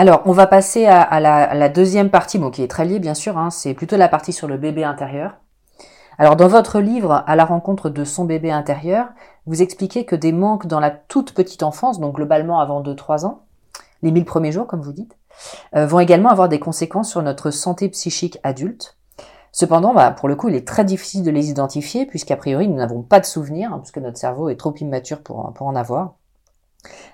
Alors, on va passer à, la deuxième partie, bon, qui est très liée bien sûr, hein, c'est plutôt la partie sur le bébé intérieur. Alors, dans votre livre, À la rencontre de son bébé intérieur, vous expliquez que des manques dans la toute petite enfance, donc globalement avant 2-3 ans, les 1000 premiers jours, comme vous dites, euh, vont également avoir des conséquences sur notre santé psychique adulte. Cependant, bah, pour le coup, il est très difficile de les identifier, puisqu'a priori, nous n'avons pas de souvenirs, hein, puisque notre cerveau est trop immature pour, pour en avoir.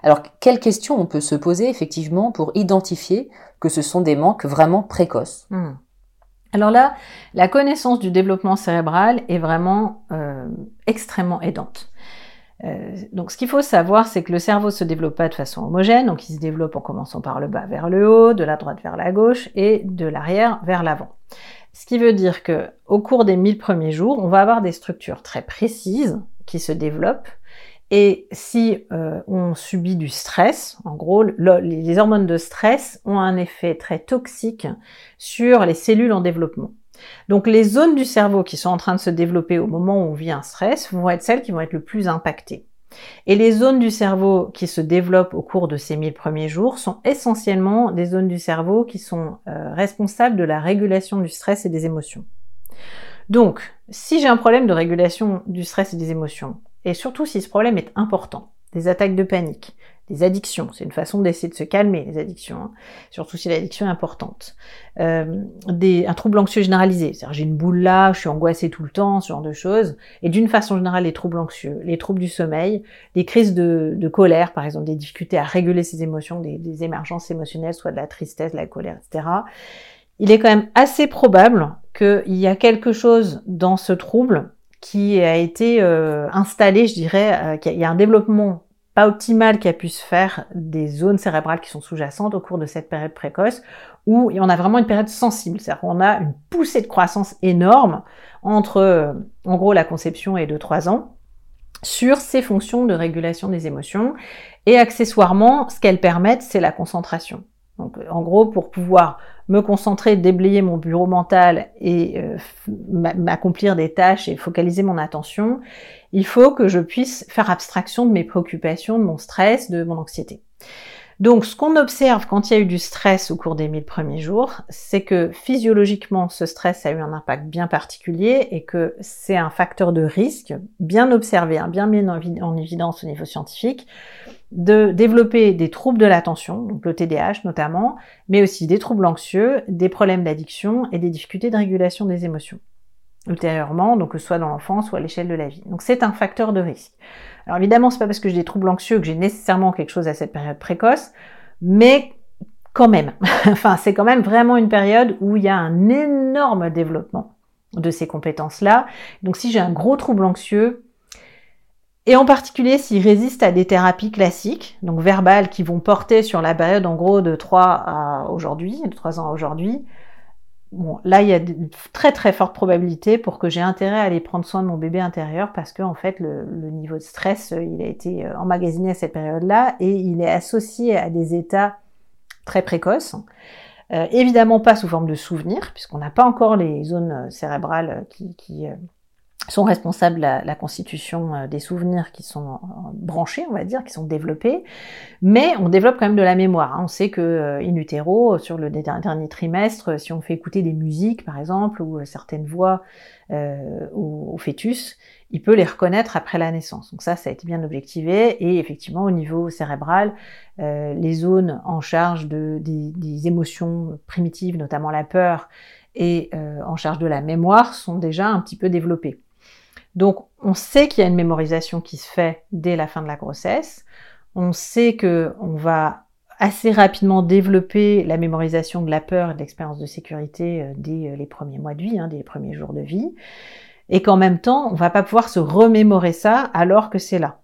Alors, quelles questions on peut se poser effectivement pour identifier que ce sont des manques vraiment précoces? Hmm. Alors là, la connaissance du développement cérébral est vraiment euh, extrêmement aidante. Euh, donc ce qu'il faut savoir, c'est que le cerveau se développe pas de façon homogène, donc il se développe en commençant par le bas vers le haut, de la droite vers la gauche et de l'arrière vers l'avant. Ce qui veut dire que au cours des 1000 premiers jours, on va avoir des structures très précises qui se développent et si euh, on subit du stress, en gros, le- les hormones de stress ont un effet très toxique sur les cellules en développement. Donc les zones du cerveau qui sont en train de se développer au moment où on vit un stress vont être celles qui vont être le plus impactées. Et les zones du cerveau qui se développent au cours de ces 1000 premiers jours sont essentiellement des zones du cerveau qui sont euh, responsables de la régulation du stress et des émotions. Donc, si j'ai un problème de régulation du stress et des émotions, et surtout si ce problème est important, des attaques de panique, des addictions, c'est une façon d'essayer de se calmer les addictions, hein, surtout si l'addiction est importante, euh, des, un trouble anxieux généralisé, c'est-à-dire j'ai une boule là, je suis angoissée tout le temps, ce genre de choses, et d'une façon générale les troubles anxieux, les troubles du sommeil, des crises de, colère par exemple, des difficultés à réguler ses émotions, des, des émergences émotionnelles, soit de la tristesse, de la colère, etc. Il est quand même assez probable qu'il y a quelque chose dans ce trouble qui a été euh, installé, je dirais, euh, qu'il y a un développement pas optimal qui a pu se faire des zones cérébrales qui sont sous-jacentes au cours de cette période précoce, où on a vraiment une période sensible, c'est-à-dire qu'on a une poussée de croissance énorme entre, euh, en gros, la conception et 2-3 ans, sur ces fonctions de régulation des émotions, et accessoirement, ce qu'elles permettent, c'est la concentration. Donc, en gros, pour pouvoir me concentrer, déblayer mon bureau mental et euh, m'accomplir des tâches et focaliser mon attention, il faut que je puisse faire abstraction de mes préoccupations, de mon stress, de mon anxiété. Donc, ce qu'on observe quand il y a eu du stress au cours des 1000 premiers jours, c'est que physiologiquement, ce stress a eu un impact bien particulier et que c'est un facteur de risque bien observé, hein, bien mis en évidence au niveau scientifique, de développer des troubles de l'attention, donc le TDAH notamment, mais aussi des troubles anxieux, des problèmes d'addiction et des difficultés de régulation des émotions ultérieurement, donc que ce soit dans l'enfance ou à l'échelle de la vie. Donc c'est un facteur de risque. Alors évidemment, c'est pas parce que j'ai des troubles anxieux que j'ai nécessairement quelque chose à cette période précoce, mais quand même. enfin, c'est quand même vraiment une période où il y a un énorme développement de ces compétences-là. Donc si j'ai un gros trouble anxieux, et en particulier s'il résiste à des thérapies classiques, donc verbales, qui vont porter sur la période en gros de 3 à aujourd'hui, de 3 ans à aujourd'hui, bon, là, il y a de très très fortes probabilités pour que j'ai intérêt à aller prendre soin de mon bébé intérieur parce que en fait, le, niveau de stress, il a été emmagasiné à cette période-là et il est associé à des états très précoces. Euh, évidemment pas sous forme de souvenirs, puisqu'on n'a pas encore les zones cérébrales qui sont responsables de la, constitution euh, des souvenirs qui sont euh, branchés, on va dire, qui sont développés, mais on développe quand même de la mémoire. Hein. On sait que euh, in utero, sur le dernier trimestre, si on fait écouter des musiques, par exemple, ou certaines voix au, fœtus, il peut les reconnaître après la naissance. Donc ça, ça a été bien objectivé, et effectivement, au niveau cérébral, les zones en charge de, des, des émotions primitives, notamment la peur, et en charge de la mémoire, sont déjà un petit peu développées. Donc, on sait qu'il y a une mémorisation qui se fait dès la fin de la grossesse. On sait que on va assez rapidement développer la mémorisation de la peur et de l'expérience de sécurité euh, dès euh, les premiers mois de vie, hein, dès les premiers jours de vie, et qu'en même temps, on va pas pouvoir se remémorer ça alors que c'est là.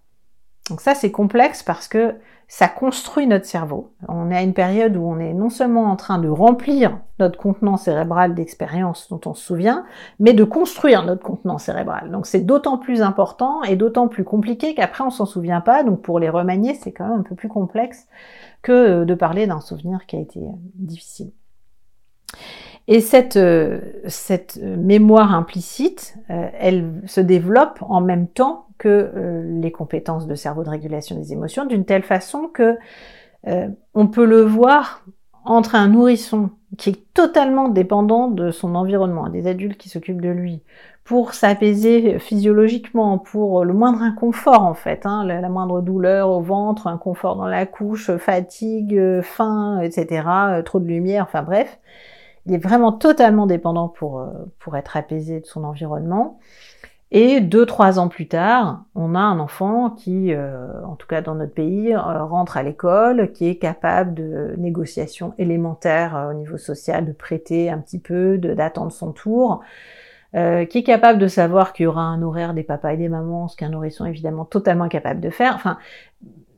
Donc ça, c'est complexe parce que ça construit notre cerveau. On est à une période où on est non seulement en train de remplir notre contenant cérébral d'expériences dont on se souvient, mais de construire notre contenant cérébral. Donc c'est d'autant plus important et d'autant plus compliqué qu'après on s'en souvient pas. Donc pour les remanier, c'est quand même un peu plus complexe que de parler d'un souvenir qui a été difficile. Et cette, euh, cette mémoire implicite, euh, elle se développe en même temps que euh, les compétences de cerveau de régulation des émotions, d'une telle façon que on peut le voir entre un nourrisson qui est totalement dépendant de son environnement, des adultes qui s'occupent de lui, pour s'apaiser physiologiquement, pour le moindre inconfort en fait, hein, la, moindre douleur au ventre, inconfort dans la couche, fatigue, faim, etc., trop de lumière, enfin bref, il est vraiment totalement dépendant pour, euh, pour être apaisé de son environnement. Et deux, trois ans plus tard, on a un enfant qui, euh, en tout cas dans notre pays, euh, rentre à l'école, qui est capable de négociations élémentaires au niveau social, de prêter un petit peu, d'attendre son tour, qui est capable de savoir qu'il y aura un horaire des papas et des mamans, ce qu'un nourrisson évidemment totalement incapable de faire. Enfin,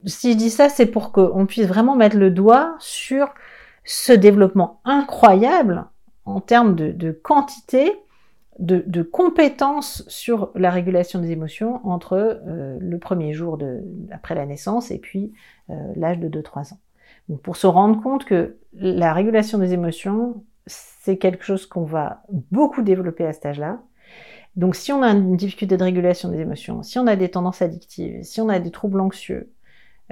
si je dis ça, c'est pour qu'on puisse vraiment mettre le doigt sur ce développement incroyable en termes de, quantité, de, compétences sur la régulation des émotions entre euh, le premier jour de, après la naissance et puis euh, l'âge de 2-3 ans. Donc pour se rendre compte que la régulation des émotions, c'est quelque chose qu'on va beaucoup développer à cet âge-là. Donc si on a une difficulté de régulation des émotions, si on a des tendances addictives, si on a des troubles anxieux,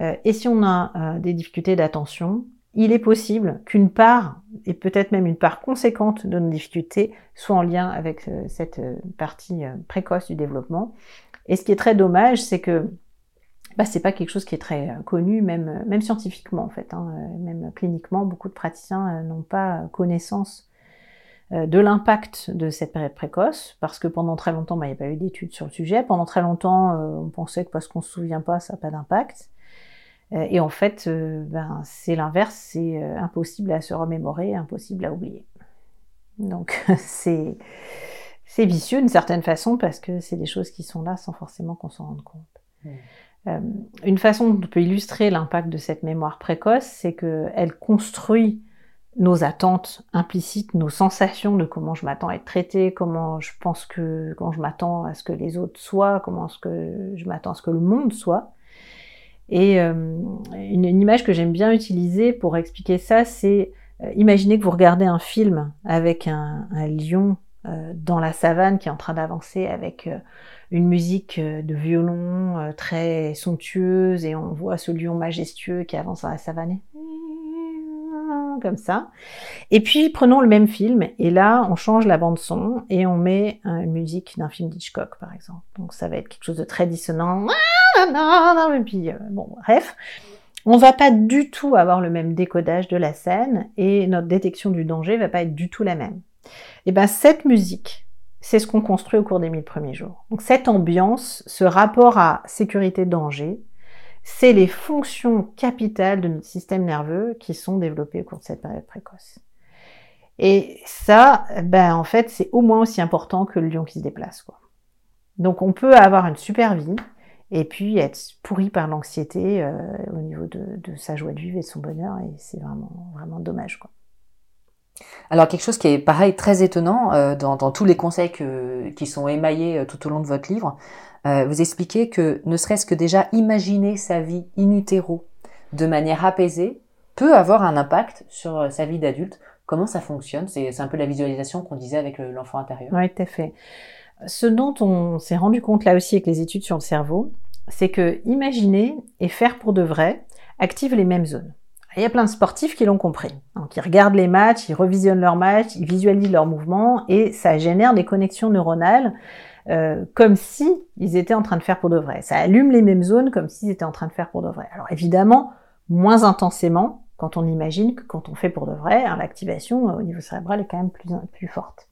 euh, et si on a des difficultés d'attention, il est possible qu'une part, et peut-être même une part conséquente de nos difficultés, soit en lien avec euh, cette euh, partie euh, précoce du développement. Et ce qui est très dommage, c'est que bah, c'est pas quelque chose qui est très connu, même, même scientifiquement en fait, hein, même cliniquement, beaucoup de praticiens n'ont pas connaissance de l'impact de cette période précoce, parce que pendant très longtemps, bah, il n'y a pas eu d'études sur le sujet. Pendant très longtemps, on pensait que parce qu'on se souvient pas, ça n'a pas d'impact. Euh, et en fait, euh, ben, c'est l'inverse, c'est euh, impossible à se remémorer, impossible à oublier. Donc c'est c'est vicieux d'une certaine façon parce que c'est des choses qui sont là sans forcément qu'on s'en rende compte. une façon dont on peut illustrer l'impact de cette mémoire précoce, c'est qu'elle construit nos attentes implicites, nos sensations de comment je m'attends à être traité, comment je pense que, comment je m'attends à ce que les autres soient, comment ce que je m'attends à ce que le monde soit. Et euh, une, image que j'aime bien utiliser pour expliquer ça, c'est euh, imaginez que vous regardez un film avec un, lion euh, dans la savane qui est en train d'avancer avec une musique de violon très somptueuse et on voit ce lion majestueux qui avance dans la savane comme ça. Et puis prenons le même film et là on change la bande son et on met une musique d'un film d'Hitchcock par exemple. Donc ça va être quelque chose de très dissonant. Et puis euh, bon bref, on va pas du tout avoir le même décodage de la scène et notre détection du danger va pas être du tout la même. Et ben cette musique, c'est ce qu'on construit au cours des mille premiers jours. Donc cette ambiance, ce rapport à sécurité-danger, c'est les fonctions capitales de notre système nerveux qui sont développées au cours de cette période précoce. Et ça, ben en fait, c'est au moins aussi important que le lion qui se déplace. Quoi. Donc on peut avoir une super vie et puis être pourri par l'anxiété euh, au niveau de, sa joie de vivre et de son bonheur, et c'est vraiment, vraiment dommage. Quoi. Alors quelque chose qui est pareil très étonnant euh, dans, tous les conseils qui sont émaillés euh, tout au long de votre livre, euh, vous expliquez que ne serait-ce que déjà imaginer sa vie in utero de manière apaisée peut avoir un impact sur euh, sa vie d'adulte Comment ça fonctionne? C'est un peu la visualisation qu'on disait avec l'enfant intérieur. Oui, tout à fait. Ce dont on s'est rendu compte là aussi avec les études sur le cerveau, c'est que imaginer et faire pour de vrai active les mêmes zones. Il y a plein de sportifs qui l'ont compris. Donc ils regardent les matchs, ils revisionnent leurs matchs, ils visualisent leurs mouvements et ça génère des connexions neuronales euh, comme si ils étaient en train de faire pour de vrai. Ça allume les mêmes zones comme s'ils étaient en train de faire pour de vrai. Alors évidemment, moins intensément quand on imagine que quand on fait pour de vrai, hein, l'activation au niveau cérébral est quand même plus, plus forte.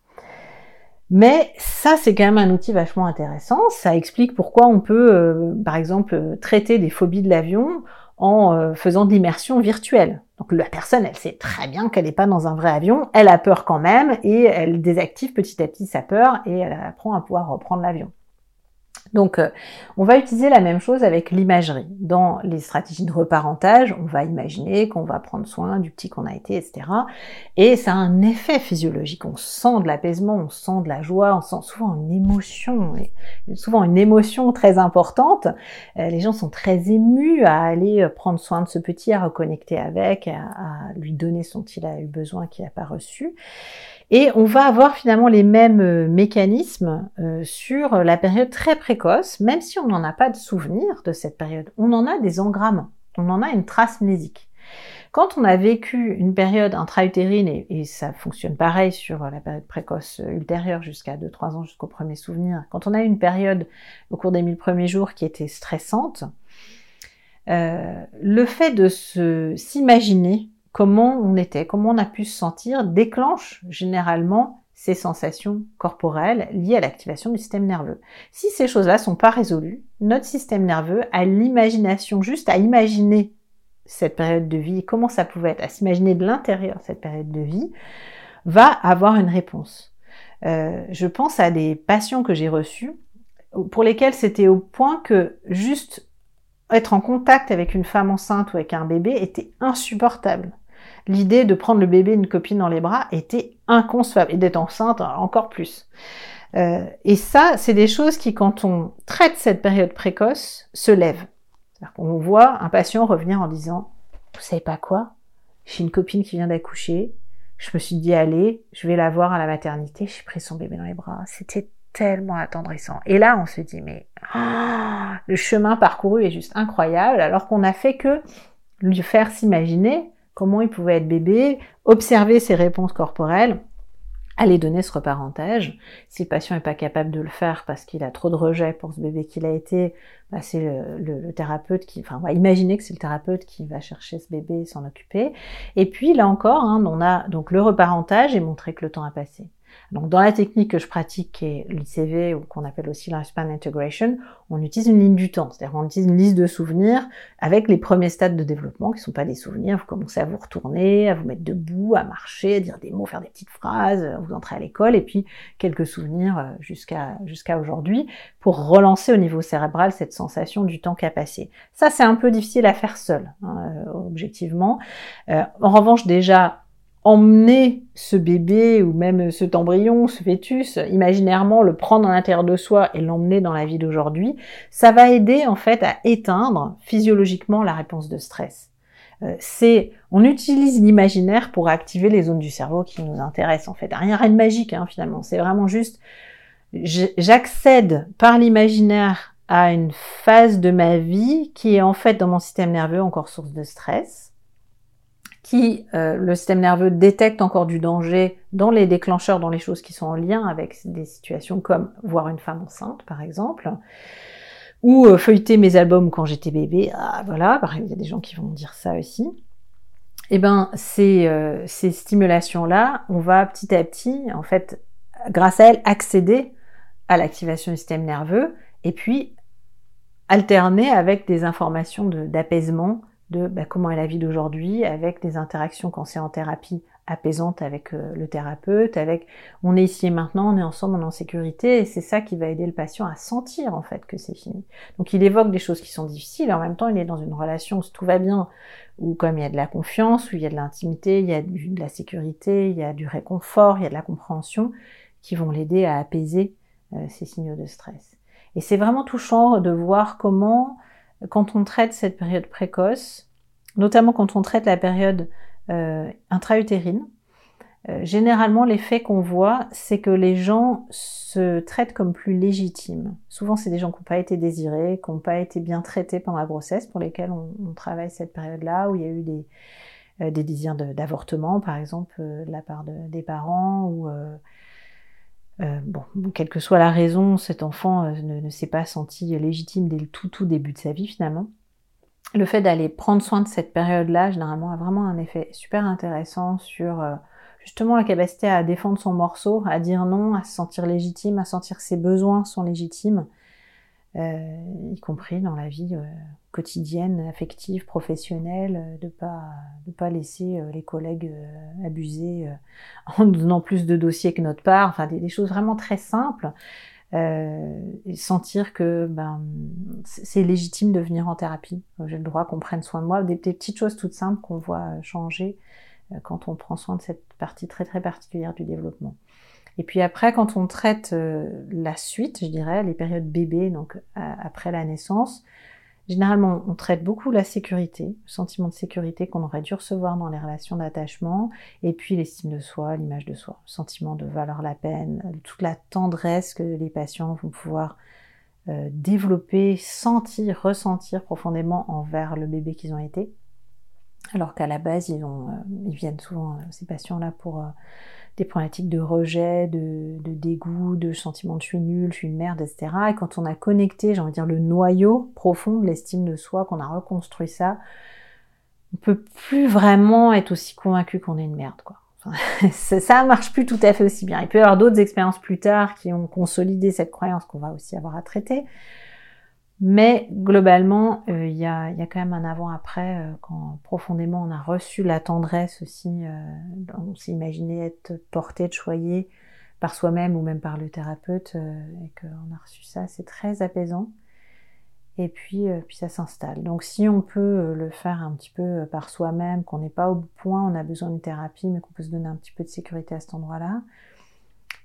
Mais ça, c'est quand même un outil vachement intéressant. Ça explique pourquoi on peut, euh, par exemple, traiter des phobies de l'avion en euh, faisant de l'immersion virtuelle. Donc la personne, elle sait très bien qu'elle n'est pas dans un vrai avion, elle a peur quand même, et elle désactive petit à petit sa peur, et elle apprend à pouvoir reprendre l'avion. Donc, euh, on va utiliser la même chose avec l'imagerie. Dans les stratégies de reparentage, on va imaginer qu'on va prendre soin du petit qu'on a été, etc. Et ça a un effet physiologique. On sent de l'apaisement, on sent de la joie, on sent souvent une émotion, souvent une émotion très importante. Euh, les gens sont très émus à aller euh, prendre soin de ce petit, à reconnecter avec, à, lui donner dont il a eu besoin qu'il n'a pas reçu. Et on va avoir finalement les mêmes euh, mécanismes euh, sur la période très précoce, même si on n'en a pas de souvenir de cette période. On en a des engrammes, on en a une trace mnésique. Quand on a vécu une période intra-utérine, et, ça fonctionne pareil sur la période précoce euh, ultérieure jusqu'à 2-3 ans jusqu'au premier souvenir, quand on a une période au cours des 1000 premiers jours qui était stressante, le fait de s'imaginer comment on était, comment on a pu se sentir, déclenche généralement ces sensations corporelles liées à l'activation du système nerveux. Si ces choses-là sont pas résolues, notre système nerveux a l'imagination juste à imaginer cette période de vie, comment ça pouvait être, à s'imaginer de l'intérieur cette période de vie, va avoir une réponse. Euh, je pense à des patients que j'ai reçus pour lesquels c'était au point que juste être en contact avec une femme enceinte ou avec un bébé était insupportable. L'idée de prendre le bébé une copine dans les bras était inconcevable et d'être enceinte encore plus. Euh, et ça, c'est des choses qui, quand on traite cette période précoce, se lèvent. On voit un patient revenir en disant, vous savez pas quoi? J'ai une copine qui vient d'accoucher. Je me suis dit, allez, je vais la voir à la maternité. J'ai pris son bébé dans les bras. C'était tellement attendrissant. Et là, on se dit, mais oh, le chemin parcouru est juste incroyable, alors qu'on a fait que lui faire s'imaginer comment il pouvait être bébé, observer ses réponses corporelles, aller donner ce reparentage. Si le patient n'est pas capable de le faire parce qu'il a trop de rejet pour ce bébé qu'il a été, bah c'est le, thérapeute qui, enfin, on va imaginer que c'est le thérapeute qui va chercher ce bébé et s'en occuper. Et puis là encore, hein, on a donc le reparentage et montrer que le temps a passé. Donc dans la technique que je pratique, qui est l'ICV ou qu'on appelle aussi lifespan integration, on utilise une ligne du temps, c'est-à-dire on utilise une liste de souvenirs avec les premiers stades de développement qui ne sont pas des souvenirs. Vous commencez à vous retourner, à vous mettre debout, à marcher, à dire des mots, faire des petites phrases, vous entrez à l'école et puis quelques souvenirs euh, jusqu'à jusqu'à aujourd'hui pour relancer au niveau cérébral cette sensation du temps qui a passé. Ça c'est un peu difficile à faire seul, hein, euh, objectivement. Euh, en revanche déjà emmener ce bébé ou même cet embryon, ce fœtus, imaginairement le prendre à l'intérieur de soi et l'emmener dans la vie d'aujourd'hui, ça va aider en fait à éteindre physiologiquement la réponse de stress. Euh, c'est, on utilise l'imaginaire pour activer les zones du cerveau qui nous intéressent en fait. Rien, rien de magique hein, finalement. C'est vraiment juste, j'accède par l'imaginaire à une phase de ma vie qui est en fait dans mon système nerveux encore source de stress qui, euh, le système nerveux détecte encore du danger dans les déclencheurs, dans les choses qui sont en lien avec des situations comme voir une femme enceinte, par exemple, ou euh, feuilleter mes albums quand j'étais bébé, ah, voilà, il y a des gens qui vont dire ça aussi. Eh ben, ces, euh, ces stimulations-là, on va petit à petit, en fait, grâce à elles, accéder à l'activation du système nerveux, et puis alterner avec des informations d'apaisement, bah, comment est la vie d'aujourd'hui, avec des interactions quand c'est en thérapie apaisantes avec euh, le thérapeute, avec on est ici et maintenant, on est ensemble, on est en sécurité, et c'est ça qui va aider le patient à sentir en fait que c'est fini. Donc il évoque des choses qui sont difficiles, en même temps il est dans une relation où tout va bien, où comme il y a de la confiance, où il y a de l'intimité, il y a de la sécurité, il y a du réconfort, il y a de la compréhension, qui vont l'aider à apaiser euh, ces signaux de stress. Et c'est vraiment touchant de voir comment quand on traite cette période précoce, notamment quand on traite la période euh, intra-utérine, euh, généralement, l'effet qu'on voit, c'est que les gens se traitent comme plus légitimes. Souvent, c'est des gens qui n'ont pas été désirés, qui n'ont pas été bien traités pendant la grossesse, pour lesquels on, travaille cette période-là, où il y a eu des, euh, désirs d'avortement, par exemple, de la part des parents, ou bon, quelle que soit la raison, cet enfant ne, ne s'est pas senti légitime dès le tout, tout début de sa vie, finalement. Le fait d'aller prendre soin de cette période-là, généralement, a vraiment un effet super intéressant sur justement la capacité à défendre son morceau, à dire non, à se sentir légitime, à sentir que ses besoins sont légitimes, euh, y compris dans la vie euh, quotidienne, affective, professionnelle, euh, de pas de pas laisser les collègues abuser en donnant plus de dossiers que notre part, enfin des, choses vraiment très simples. et sentir que ben, c'est légitime de venir en thérapie. J'ai le droit qu'on prenne soin de moi, des, des petites choses toutes simples qu'on voit changer quand on prend soin de cette partie très très particulière du développement. Et puis après, quand on traite euh, la suite, je dirais, les périodes bébés, donc après la naissance, généralement on traite beaucoup la sécurité, le sentiment de sécurité qu'on aurait dû recevoir dans les relations d'attachement, et puis l'estime de soi, l'image de soi, le sentiment de valoir la peine, toute la tendresse que les patients vont pouvoir euh, développer, sentir, ressentir profondément envers le bébé qu'ils ont été. Alors qu'à la base, ils, euh, viennent souvent, euh, ces patients-là, pour des problématiques de rejet, de, dégoût, de sentiment de je suis nul, je suis une merde, etc. Et quand on a connecté, j'ai envie de dire, le noyau profond de l'estime de soi, qu'on a reconstruit ça, on peut plus vraiment être aussi convaincu qu'on est une merde, quoi. Enfin, ça marche plus tout à fait aussi bien. Il peut y avoir d'autres expériences plus tard qui ont consolidé cette croyance qu'on va aussi avoir à traiter. Mais globalement, euh, il y, a, y, quand même un avant-après euh, quand profondément on a reçu la tendresse aussi, euh, on imaginé être porté, choyé par soi-même ou même par le thérapeute et qu'on a reçu ça, c'est très apaisant. Et puis, puis ça s'installe. Donc si on peut le faire un petit peu par soi-même, qu'on n'est pas au point, on a besoin de thérapie, mais qu'on peut se donner un petit peu de sécurité à cet endroit-là,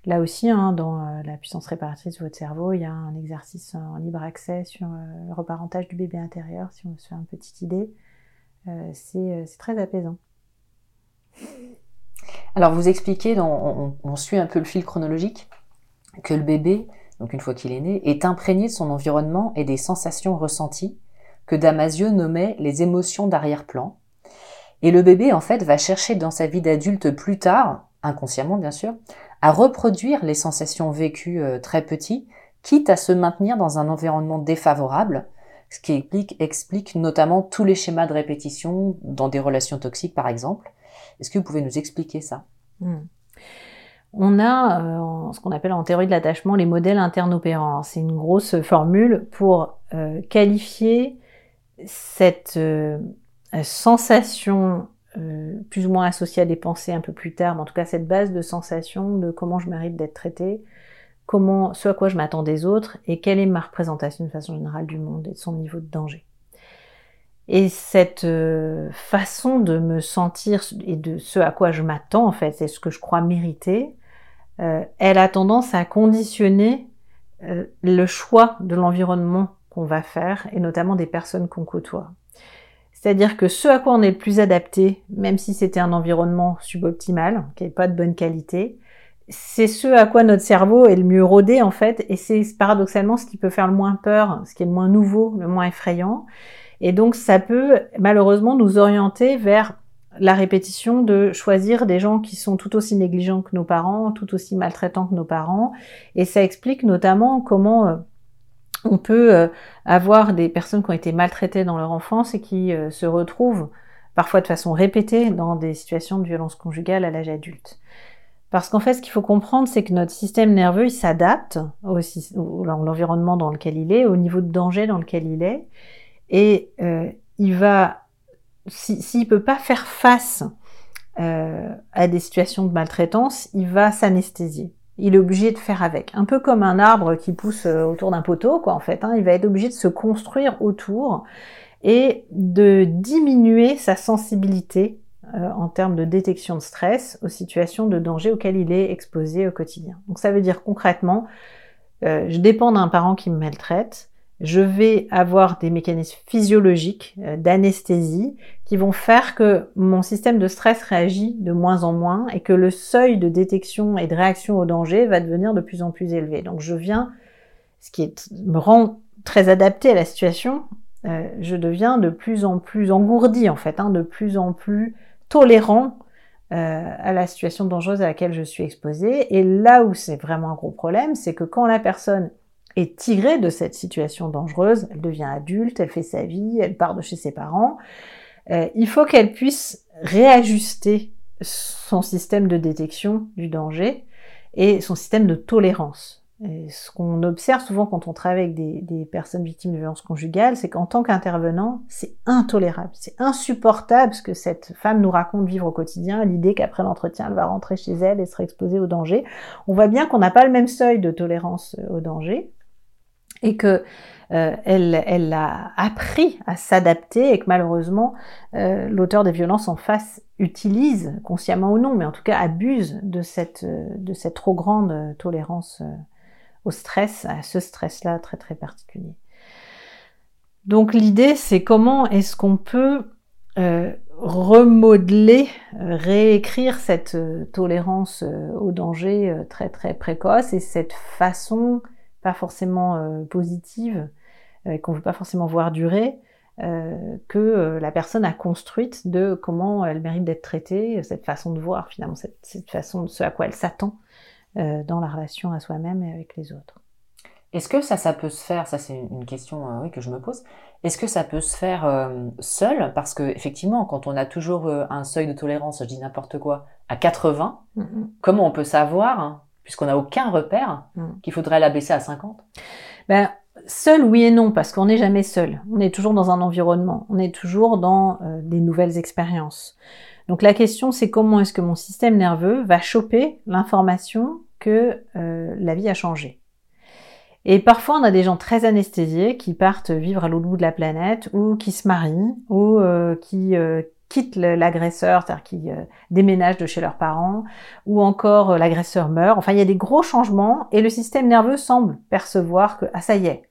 Là aussi, hein, dans euh, la puissance réparatrice de votre cerveau, il y a un exercice en libre accès sur euh, le reparentage du bébé intérieur, si on se fait une petite idée. Euh, c'est très apaisant. Alors vous expliquez, on, on, suit un peu le fil chronologique, que le bébé, donc une fois qu'il est né, est imprégné de son environnement et des sensations ressenties que Damasio nommait les émotions d'arrière-plan. Et le bébé, en fait, va chercher dans sa vie d'adulte plus tard, inconsciemment bien sûr, à reproduire les sensations vécues euh, très petits, quitte à se maintenir dans un environnement défavorable, ce qui explique, notamment tous les schémas de répétition dans des relations toxiques par exemple. Est-ce que vous pouvez nous expliquer ça? Hmm. On a euh, ce qu'on appelle en théorie de l'attachement les modèles internes opérants. C'est une grosse formule pour euh, qualifier cette sensation euh, plus ou moins associé à des pensées un peu plus tard, mais en tout cas cette base de sensation de comment je mérite d'être traité, comment, ce à quoi je m'attends des autres, et quelle est ma représentation de façon générale du monde et de son niveau de danger. Et cette euh, façon de me sentir et de ce à quoi je m'attends en fait, c'est ce que je crois mériter, euh, elle a tendance à conditionner le choix de l'environnement qu'on va faire et notamment des personnes qu'on côtoie. C'est-à-dire que ce à quoi on est le plus adapté, même si c'était un environnement suboptimal, qui n'est pas de bonne qualité, c'est ce à quoi notre cerveau est le mieux rodé en fait, et c'est paradoxalement ce qui peut faire le moins peur, ce qui est le moins nouveau, le moins effrayant. Et donc ça peut malheureusement nous orienter vers la répétition de choisir des gens qui sont tout aussi négligents que nos parents, tout aussi maltraitants que nos parents. Et ça explique notamment comment euh, on peut euh, avoir des personnes qui ont été maltraitées dans leur enfance et qui euh, se retrouvent parfois de façon répétée dans des situations de violence conjugale à l'âge adulte. Parce qu'en fait, ce qu'il faut comprendre, c'est que notre système nerveux, il s'adapte au, l'environnement dans lequel il est, au niveau de danger dans lequel il est, et euh, il va, s'il ne peut pas faire face à des situations de maltraitance, il va s'anesthésier il est obligé de faire avec. Un peu comme un arbre qui pousse euh, autour d'un poteau, quoi, en fait. Hein. il va être obligé de se construire autour et de diminuer sa sensibilité euh, en termes de détection de stress aux situations de danger auxquelles il est exposé au quotidien. Donc ça veut dire concrètement, euh, je dépends d'un parent qui me maltraite, je vais avoir des mécanismes physiologiques euh, d'anesthésie qui vont faire que mon système de stress réagit de moins en moins et que le seuil de détection et de réaction au danger va devenir de plus en plus élevé. Donc je viens, ce qui me rend très adapté à la situation, euh, je deviens de plus en plus engourdi en fait, hein, de plus en plus tolérant euh, à la situation dangereuse à laquelle je suis exposée. Et là où c'est vraiment un gros problème, c'est que quand la personne est tirée de cette situation dangereuse, elle devient adulte, elle fait sa vie, elle part de chez ses parents, euh, il faut qu'elle puisse réajuster son système de détection du danger et son système de tolérance. Ce qu'on observe souvent quand on travaille avec des, personnes victimes de violences conjugales, c'est qu'en tant qu'intervenant, c'est intolérable, c'est insupportable ce que cette femme nous raconte vivre au quotidien, l'idée qu'après l'entretien, elle va rentrer chez elle et sera exposée au danger. On voit bien qu'on n'a pas le même seuil de tolérance euh, au danger et que euh, elle, a appris à s'adapter et que malheureusement euh, l'auteur des violences en face utilise, consciemment ou non, mais en tout cas abuse de cette, de cette trop grande tolérance au stress, à ce stress-là très très particulier. Donc l'idée, c'est comment est-ce qu'on peut euh, remodeler, euh, réécrire cette euh, tolérance au danger très très précoce et cette façon pas forcément positive, qu'on ne veut pas forcément voir durer, que la personne a construite de comment elle mérite d'être traitée, cette façon de voir finalement, cette, cette façon de ce à quoi elle s'attend euh, dans la relation à soi-même et avec les autres. Est-ce que ça, ça peut se faire Ça, c'est une question euh, oui, que je me pose. Est-ce que ça peut se faire euh, seul? Parce que effectivement, quand on a toujours un seuil de tolérance, je dis n'importe quoi, à 80, mm-hmm. comment on peut savoir, hein, puisqu'on n'a aucun repère, mm. qu'il faudrait l'abaisser à 50 ben, Seul, oui et non, parce qu'on n'est jamais seul. On est toujours dans un environnement. On est toujours dans des nouvelles expériences. Donc la question c'est comment est-ce que mon système nerveux va choper l'information que euh, la vie a changé. Et parfois on a des gens très anesthésiés qui partent vivre à l'autre bout de la planète ou qui se marient ou euh, qui euh, quittent l'agresseur, c'est-à-dire qui déménagent de chez leurs parents ou encore l'agresseur meurt. Enfin il y a des gros changements et le système nerveux semble percevoir que ah ça y est,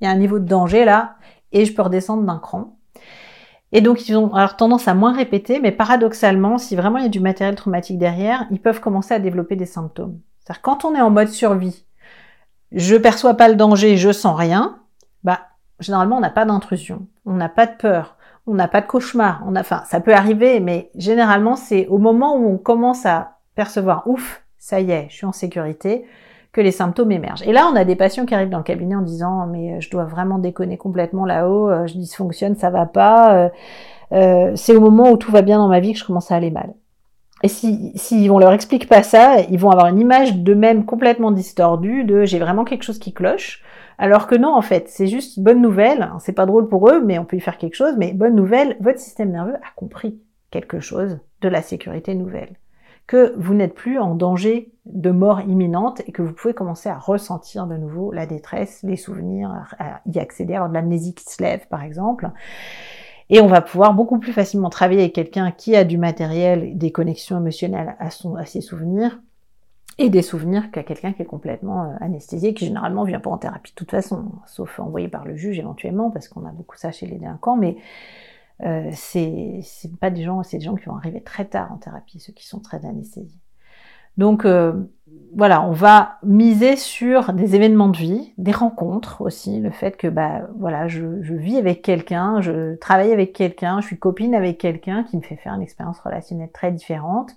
il y a un niveau de danger là et je peux redescendre d'un cran. Et donc, ils ont alors tendance à moins répéter, mais paradoxalement, si vraiment il y a du matériel traumatique derrière, ils peuvent commencer à développer des symptômes. C'est-à-dire, quand on est en mode survie, je perçois pas le danger, je sens rien, bah, généralement, on n'a pas d'intrusion, on n'a pas de peur, on n'a pas de cauchemar, on a, enfin, ça peut arriver, mais généralement, c'est au moment où on commence à percevoir, ouf, ça y est, je suis en sécurité, que les symptômes émergent. Et là, on a des patients qui arrivent dans le cabinet en disant mais euh, je dois vraiment déconner complètement là-haut, euh, je dysfonctionne, ça va pas. Euh, c'est au moment où tout va bien dans ma vie que je commence à aller mal. Et si, si on leur explique pas ça, ils vont avoir une image d'eux-mêmes complètement distordue de j'ai vraiment quelque chose qui cloche. Alors que non, en fait, c'est juste bonne nouvelle. C'est pas drôle pour eux, mais on peut y faire quelque chose. Mais bonne nouvelle, votre système nerveux a compris quelque chose de la sécurité nouvelle que vous n'êtes plus en danger de mort imminente et que vous pouvez commencer à ressentir de nouveau la détresse, les souvenirs, à y accéder, avoir de l'amnésie qui se lève par exemple. Et on va pouvoir beaucoup plus facilement travailler avec quelqu'un qui a du matériel, des connexions émotionnelles à, son, à ses souvenirs, et des souvenirs qu'à quelqu'un qui est complètement euh, anesthésié, qui généralement vient pas en thérapie de toute façon, sauf envoyé par le juge éventuellement, parce qu'on a beaucoup ça chez les délinquants, mais euh, c'est pas des gens, c'est des gens qui vont arriver très tard en thérapie, ceux qui sont très anesthésiés. Donc euh, voilà, on va miser sur des événements de vie, des rencontres aussi, le fait que bah voilà, je, je vis avec quelqu'un, je travaille avec quelqu'un, je suis copine avec quelqu'un qui me fait faire une expérience relationnelle très différente,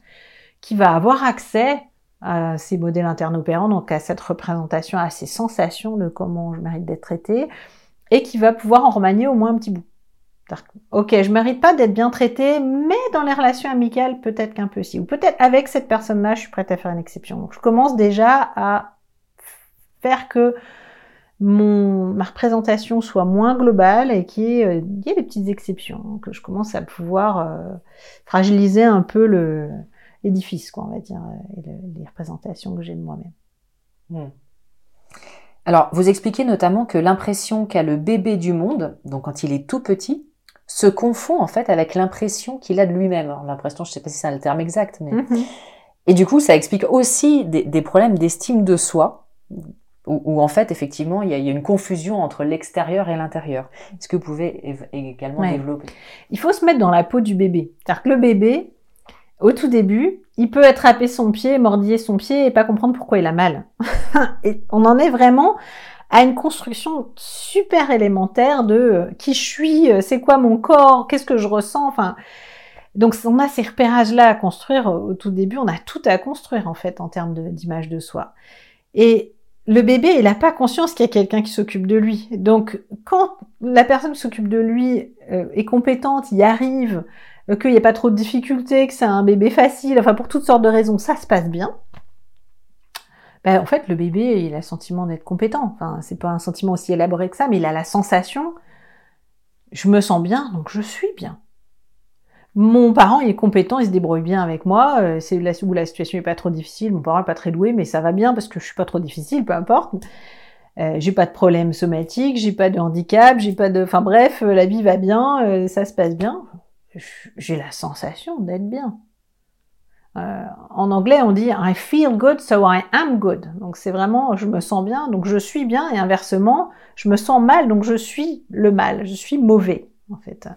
qui va avoir accès à ces modèles internes-opérants, donc à cette représentation, à ces sensations de comment je mérite d'être traité, et qui va pouvoir en remanier au moins un petit bout. Ok, je mérite pas d'être bien traitée, mais dans les relations amicales, peut-être qu'un peu si. Ou peut-être avec cette personne-là, je suis prête à faire une exception. Donc je commence déjà à faire que mon, ma représentation soit moins globale et qu'il y, ait, des petites exceptions, que je commence à pouvoir euh, fragiliser un peu le, l'édifice, quoi, on va dire, et les représentations que j'ai de moi-même. Hmm. Alors, vous expliquez notamment que l'impression qu'a le bébé du monde, donc quand il est tout petit, se confond en fait avec l'impression qu'il a de lui-même. L'impression, je sais pas si c'est le terme exact, mais... Mhm. Et du coup, ça explique aussi des, problèmes d'estime de soi, où, en fait, effectivement, il y, a, une confusion entre l'extérieur et l'intérieur. Est-ce que vous pouvez également développer? Il faut se mettre dans la peau du bébé. C'est-à-dire que le bébé, au tout début, il peut attraper son pied, mordiller son pied et pas comprendre pourquoi il a mal. et on en est vraiment à une construction super élémentaire de euh, qui je suis, euh, c'est quoi mon corps, qu'est-ce que je ressens, enfin. Donc on a ces repérages-là à construire au tout début, on a tout à construire en fait en termes d'image de, soi. Et le bébé, il n'a pas conscience qu'il y a quelqu'un qui s'occupe de lui. Donc quand la personne qui s'occupe de lui euh, est compétente, y arrive, qu'il n'y a pas trop de difficultés, que c'est un bébé facile, enfin pour toutes sortes de raisons, ça se passe bien. Ben, en fait, le bébé, il a le sentiment d'être compétent. Enfin, c'est pas un sentiment aussi élaboré que ça, mais il a la sensation, je me sens bien, donc je suis bien. Mon parent, il est compétent, il se débrouille bien avec moi. Euh, c'est là où la situation est pas trop difficile. Mon parent est pas très doué, mais ça va bien parce que je suis pas trop difficile, peu importe. Euh, j'ai pas de problème somatique, j'ai pas de handicap, j'ai pas de, enfin bref, la vie va bien, euh, ça se passe bien. J'ai la sensation d'être bien. Euh, en anglais, on dit I feel good, so I am good. Donc c'est vraiment je me sens bien, donc je suis bien, et inversement, je me sens mal, donc je suis le mal, je suis mauvais, en fait,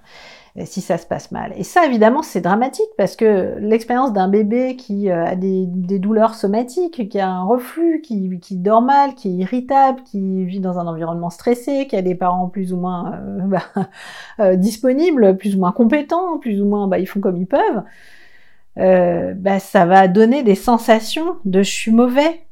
si ça se passe mal. Et ça, évidemment, c'est dramatique parce que l'expérience d'un bébé qui euh, a des, douleurs somatiques, qui a un reflux, qui, dort mal, qui est irritable, qui vit dans un environnement stressé, qui a des parents plus ou moins bah, disponibles, plus ou moins compétents, plus ou moins bah, ils font comme ils peuvent. Euh, bah, ça va donner des sensations de je suis mauvais.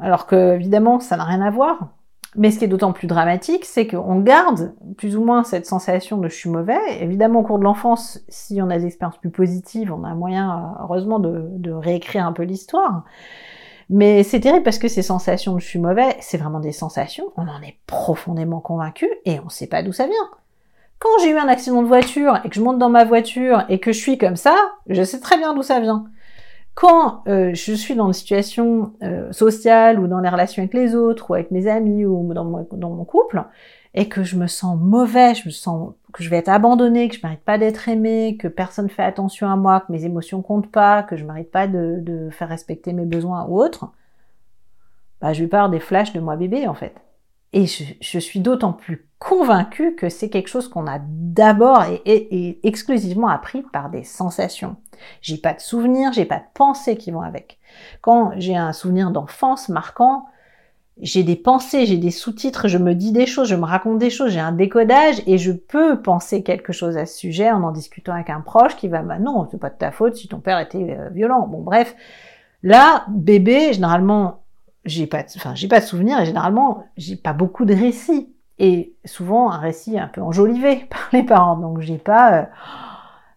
Alors que évidemment, ça n'a rien à voir. Mais ce qui est d'autant plus dramatique, c'est qu'on garde plus ou moins cette sensation de je suis mauvais. Évidemment, au cours de l'enfance, si on a des expériences plus positives, on a moyen, heureusement, de, de réécrire un peu l'histoire. Mais c'est terrible parce que ces sensations de je suis mauvais, c'est vraiment des sensations, on en est profondément convaincu et on ne sait pas d'où ça vient. Quand j'ai eu un accident de voiture et que je monte dans ma voiture et que je suis comme ça, je sais très bien d'où ça vient. Quand euh, je suis dans une situation euh, sociale ou dans les relations avec les autres ou avec mes amis ou dans mon, dans mon couple et que je me sens mauvais, je me sens que je vais être abandonnée, que je mérite pas d'être aimée, que personne fait attention à moi, que mes émotions comptent pas, que je mérite pas de, de faire respecter mes besoins ou autres, bah je pas avoir des flashs de moi bébé en fait. Et je, suis d'autant plus convaincue que c'est quelque chose qu'on a d'abord et, exclusivement appris par des sensations. J'ai pas de souvenirs, j'ai pas de pensées qui vont avec. Quand j'ai un souvenir d'enfance marquant, j'ai des pensées, j'ai des sous-titres, je me dis des choses, je me raconte des choses, j'ai un décodage et je peux penser quelque chose à ce sujet en en discutant avec un proche qui va, bah non, c'est pas de ta faute si ton père était euh, violent. Bon, bref. Là, bébé, généralement, j'ai pas, enfin, j'ai pas de souvenirs et généralement, j'ai pas beaucoup de récits. Et souvent, un récit un peu enjolivé par les parents. Donc, j'ai pas, euh,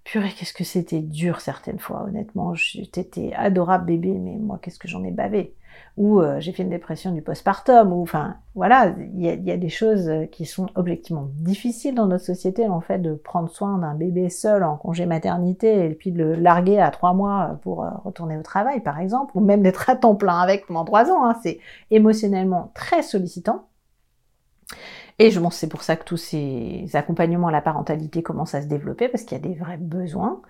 purée, qu'est-ce que c'était dur certaines fois, honnêtement. J'étais adorable bébé, mais moi, qu'est-ce que j'en ai bavé ou euh, j'ai fait une dépression du postpartum, ou enfin voilà, il y a, des choses qui sont objectivement difficiles dans notre société, en fait, de prendre soin d'un bébé seul en congé maternité et puis de le larguer à trois mois pour euh, retourner au travail, par exemple, ou même d'être à temps plein avec pendant trois ans, hein, c'est émotionnellement très sollicitant. Et je pense c'est pour ça que tous ces accompagnements à la parentalité commencent à se développer, parce qu'il y a des vrais besoins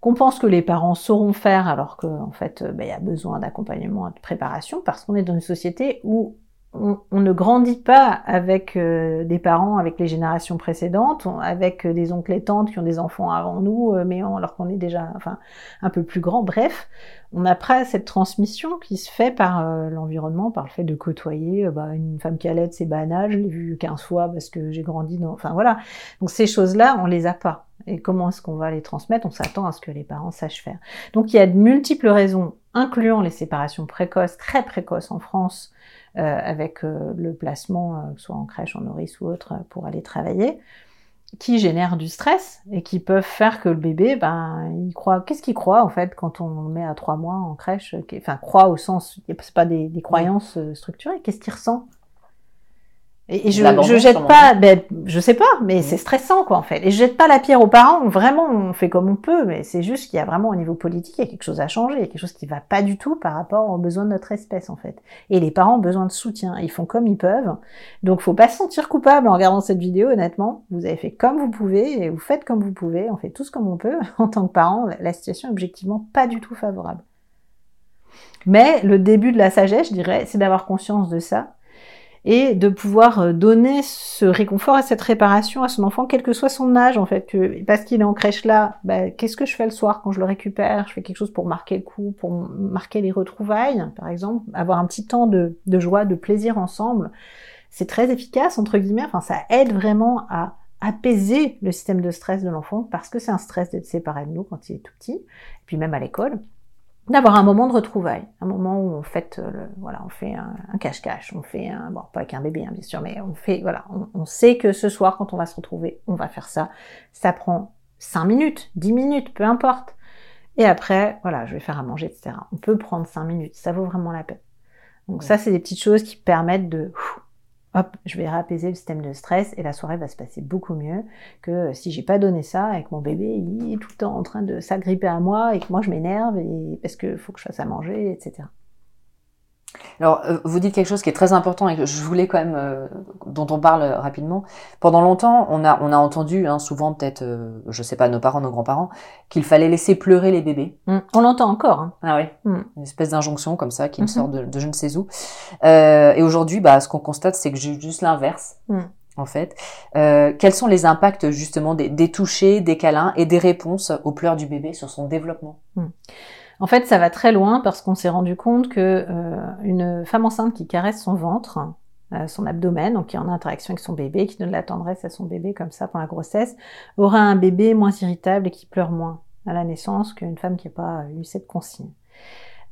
qu'on pense que les parents sauront faire alors qu'en fait euh, ben, il y a besoin d'accompagnement et de préparation parce qu'on est dans une société où on, ne grandit pas avec euh, des parents, avec les générations précédentes, avec euh, des oncles et tantes qui ont des enfants avant nous, mais alors qu'on est déjà enfin, un peu plus grand. Bref, on n'a pas cette transmission qui se fait par l'environnement, par le fait de côtoyer bah, une femme qui allait, c'est banal, je l'ai vu 15 fois parce que j'ai grandi dans... Enfin voilà. Donc ces choses-là, on les a pas et comment est-ce qu'on va les transmettre? On s'attend à ce que les parents sachent faire. Donc il y a de multiples raisons, incluant les séparations précoces, très précoces en France, euh, avec euh, le placement, euh, soit en crèche, en nourrice ou autre, pour aller travailler, qui génèrent du stress et qui peuvent faire que le bébé, ben, il croit. Qu'est-ce qu'il croit en fait quand on le met à trois mois en crèche Enfin, croit au sens, c'est pas des, des croyances structurées. Qu'est-ce qu'il ressent? Et, je, je jette pas, ben, je sais pas, mais c'est stressant quoi en fait. Et je jette pas la pierre aux parents. Vraiment, on fait comme on peut, mais c'est juste qu'il y a vraiment au niveau politique, il y a quelque chose à changer, il y a quelque chose qui va pas du tout par rapport aux besoins de notre espèce en fait. Et les parents ont besoin de soutien. Ils font comme ils peuvent. Donc, faut pas se sentir coupable en regardant cette vidéo. Honnêtement, vous avez fait comme vous pouvez et vous faites comme vous pouvez. On fait tous comme on peut en tant que parents. La situation est objectivement pas du tout favorable. Mais le début de la sagesse, je dirais, c'est d'avoir conscience de ça et de pouvoir euh, donner ce réconfort et cette réparation à son enfant, quel que soit son âge en fait. Parce qu'il est en crèche là, bah, qu'est-ce que je fais le soir quand je le récupère? Je fais quelque chose pour marquer le coup, pour marquer les retrouvailles, par exemple, avoir un petit temps de, de joie, de plaisir ensemble. C'est très efficace entre guillemets. Enfin, ça aide vraiment à apaiser le système de stress de l'enfant parce que c'est un stress d'être séparé de nous quand il est tout petit, et puis même à l'école d'avoir un moment de retrouvailles, un moment où on fait, euh, le, voilà, on fait un cache-cache, on fait un, bon, pas avec un bébé, hein, bien sûr, mais on fait, voilà, on, on, sait que ce soir, quand on va se retrouver, on va faire ça. Ça prend 5 minutes, 10 minutes, peu importe. Et après, voilà, je vais faire à manger, etc. On peut prendre 5 minutes, ça vaut vraiment la peine. Donc ça, c'est des petites choses qui permettent de je vais apaiser le système de stress et la soirée va se passer beaucoup mieux que si j'ai pas donné ça et que mon bébé il est tout le temps en train de s'agripper à moi et que moi je m'énerve parce que faut que je fasse à manger, etc. Alors, euh, vous dites quelque chose qui est très important et que je voulais quand même, euh, dont on parle rapidement. Pendant longtemps, on a, on a entendu, hein, souvent peut-être, euh, je sais pas, nos parents, nos grands-parents, qu'il fallait laisser pleurer les bébés. Mmh. On l'entend encore. Hein. Ah oui. Mmh. Une espèce d'injonction comme ça qui me mmh. sort de, de, je ne sais où. et aujourd'hui, bah, ce qu'on constate, c'est que j'ai juste l'inverse. En fait, quels sont les impacts justement des, des touchés, des câlins et des réponses aux pleurs du bébé sur son développement? En fait, ça va très loin parce qu'on s'est rendu compte que euh, une femme enceinte qui caresse son ventre, euh, son abdomen, donc qui est en interaction avec son bébé, qui donne la tendresse à son bébé comme ça pendant la grossesse, aura un bébé moins irritable et qui pleure moins à la naissance qu'une femme qui n'a pas eu cette consigne.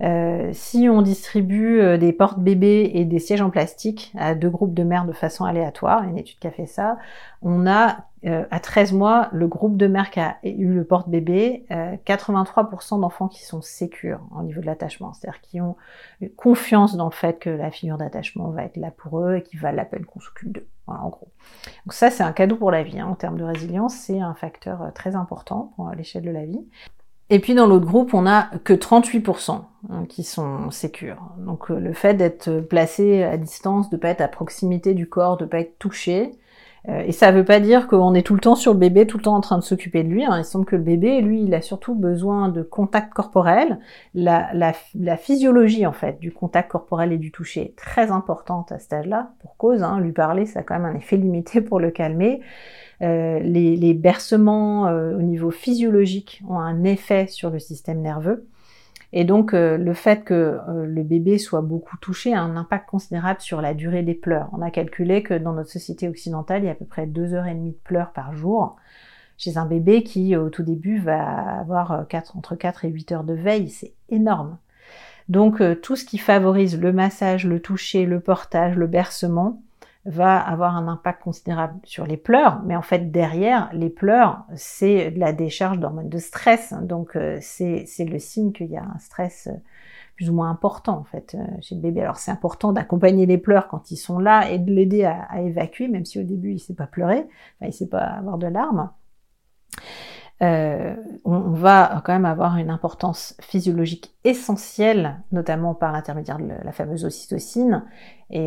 Euh, si on distribue des portes-bébés et des sièges en plastique à deux groupes de mères de façon aléatoire, une étude qui a fait ça, on a euh, à 13 mois le groupe de mères qui a eu le porte-bébé, 83% d'enfants qui sont sécures au niveau de l'attachement, c'est-à-dire qui ont confiance dans le fait que la figure d'attachement va être là pour eux et qu'il va la peine qu'on s'occupe d'eux. Voilà, en gros. Donc ça, c'est un cadeau pour la vie. Hein. En termes de résilience, c'est un facteur très important pour l'échelle de la vie. Et puis dans l'autre groupe, on a que 38% hein, qui sont sécures. Donc euh, le fait d'être placé à distance, de pas être à proximité du corps, de pas être touché, euh, et ça veut pas dire qu'on est tout le temps sur le bébé, tout le temps en train de s'occuper de lui. Hein. Il semble que le bébé, lui, il a surtout besoin de contact corporel. La, physiologie, en fait, du contact corporel et du toucher est très importante à cet âge-là, pour cause. Hein. Lui parler, ça a quand même un effet limité pour le calmer. Euh, les, les, bercements euh, au niveau physiologique ont un effet sur le système nerveux. Et donc euh, le fait que le bébé soit beaucoup touché a un impact considérable sur la durée des pleurs. On a calculé que dans notre société occidentale, il y a à peu près deux heures et demie de pleurs par jour chez un bébé qui au tout début va avoir 4, entre 4 et 8 heures de veille. C'est énorme. Donc tout ce qui favorise le massage, le toucher, le portage, le bercement, va avoir un impact considérable sur les pleurs, mais en fait derrière les pleurs, c'est la décharge d'hormones de stress, donc euh, c'est le signe qu'il y a un stress euh, plus ou moins important en fait euh, chez le bébé. Alors c'est important d'accompagner les pleurs quand ils sont là et de l'aider à, évacuer, même si au début il sait pas pleurer, enfin, il sait pas avoir de larmes. on, va quand même avoir une importance physiologique essentielle, notamment par l'intermédiaire de la fameuse ocytocine. Et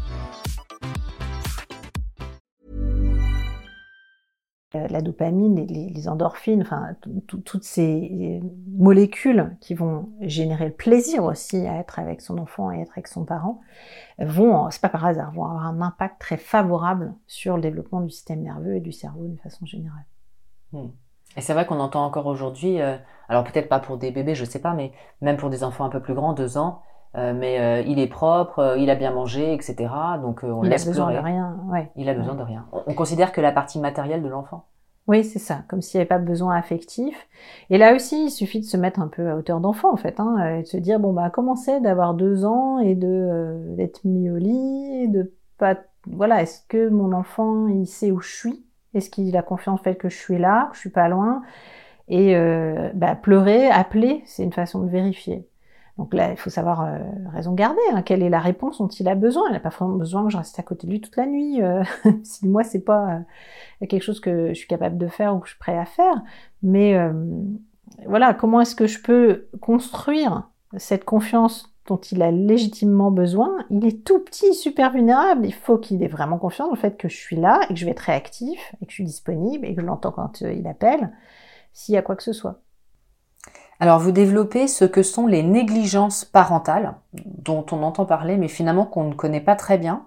La dopamine, les, endorphines, enfin toutes ces molécules qui vont générer le plaisir aussi à être avec son enfant et être avec son parent, vont, c'est pas par hasard, vont avoir un impact très favorable sur le développement du système nerveux et du cerveau de façon générale. Hmm. Et c'est vrai qu'on entend encore aujourd'hui, euh, alors peut-être pas pour des bébés, je sais pas, mais même pour des enfants un peu plus grands, deux ans, mais il est propre, il a bien mangé, etc. Donc on il laisse a besoin pleurer. de rien. Ouais. Il a besoin de rien. On, on considère que la partie matérielle de l'enfant. Oui, c'est ça, comme s'il n'y avait pas besoin affectif. Et là aussi, il suffit de se mettre un peu à hauteur d'enfant, en fait, hein, et de se dire, bon, bah, comment c'est d'avoir deux ans et de euh, d'être mis au lit, et de pas... Voilà, est-ce que mon enfant, il sait où je suis? Est-ce qu'il a confiance en fait que je suis là, que je suis pas loin? Et euh, bah, pleurer, appeler, c'est une façon de vérifier. Donc là, il faut savoir euh, raison garder. Hein, quelle est la réponse dont il a besoin? Il n'a pas forcément besoin que je reste à côté de lui toute la nuit. Euh, si moi, c'est pas euh, quelque chose que je suis capable de faire ou que je suis prêt à faire. Mais voilà, comment est-ce que je peux construire cette confiance dont il a légitimement besoin? Il est tout petit, super vulnérable. Il faut qu'il ait vraiment confiance dans le fait que je suis là et que je vais être réactif et que je suis disponible et que je l'entends quand il appelle, s'il y a quoi que ce soit. Alors vous développez ce que sont les négligences parentales, dont on entend parler mais finalement qu'on ne connaît pas très bien,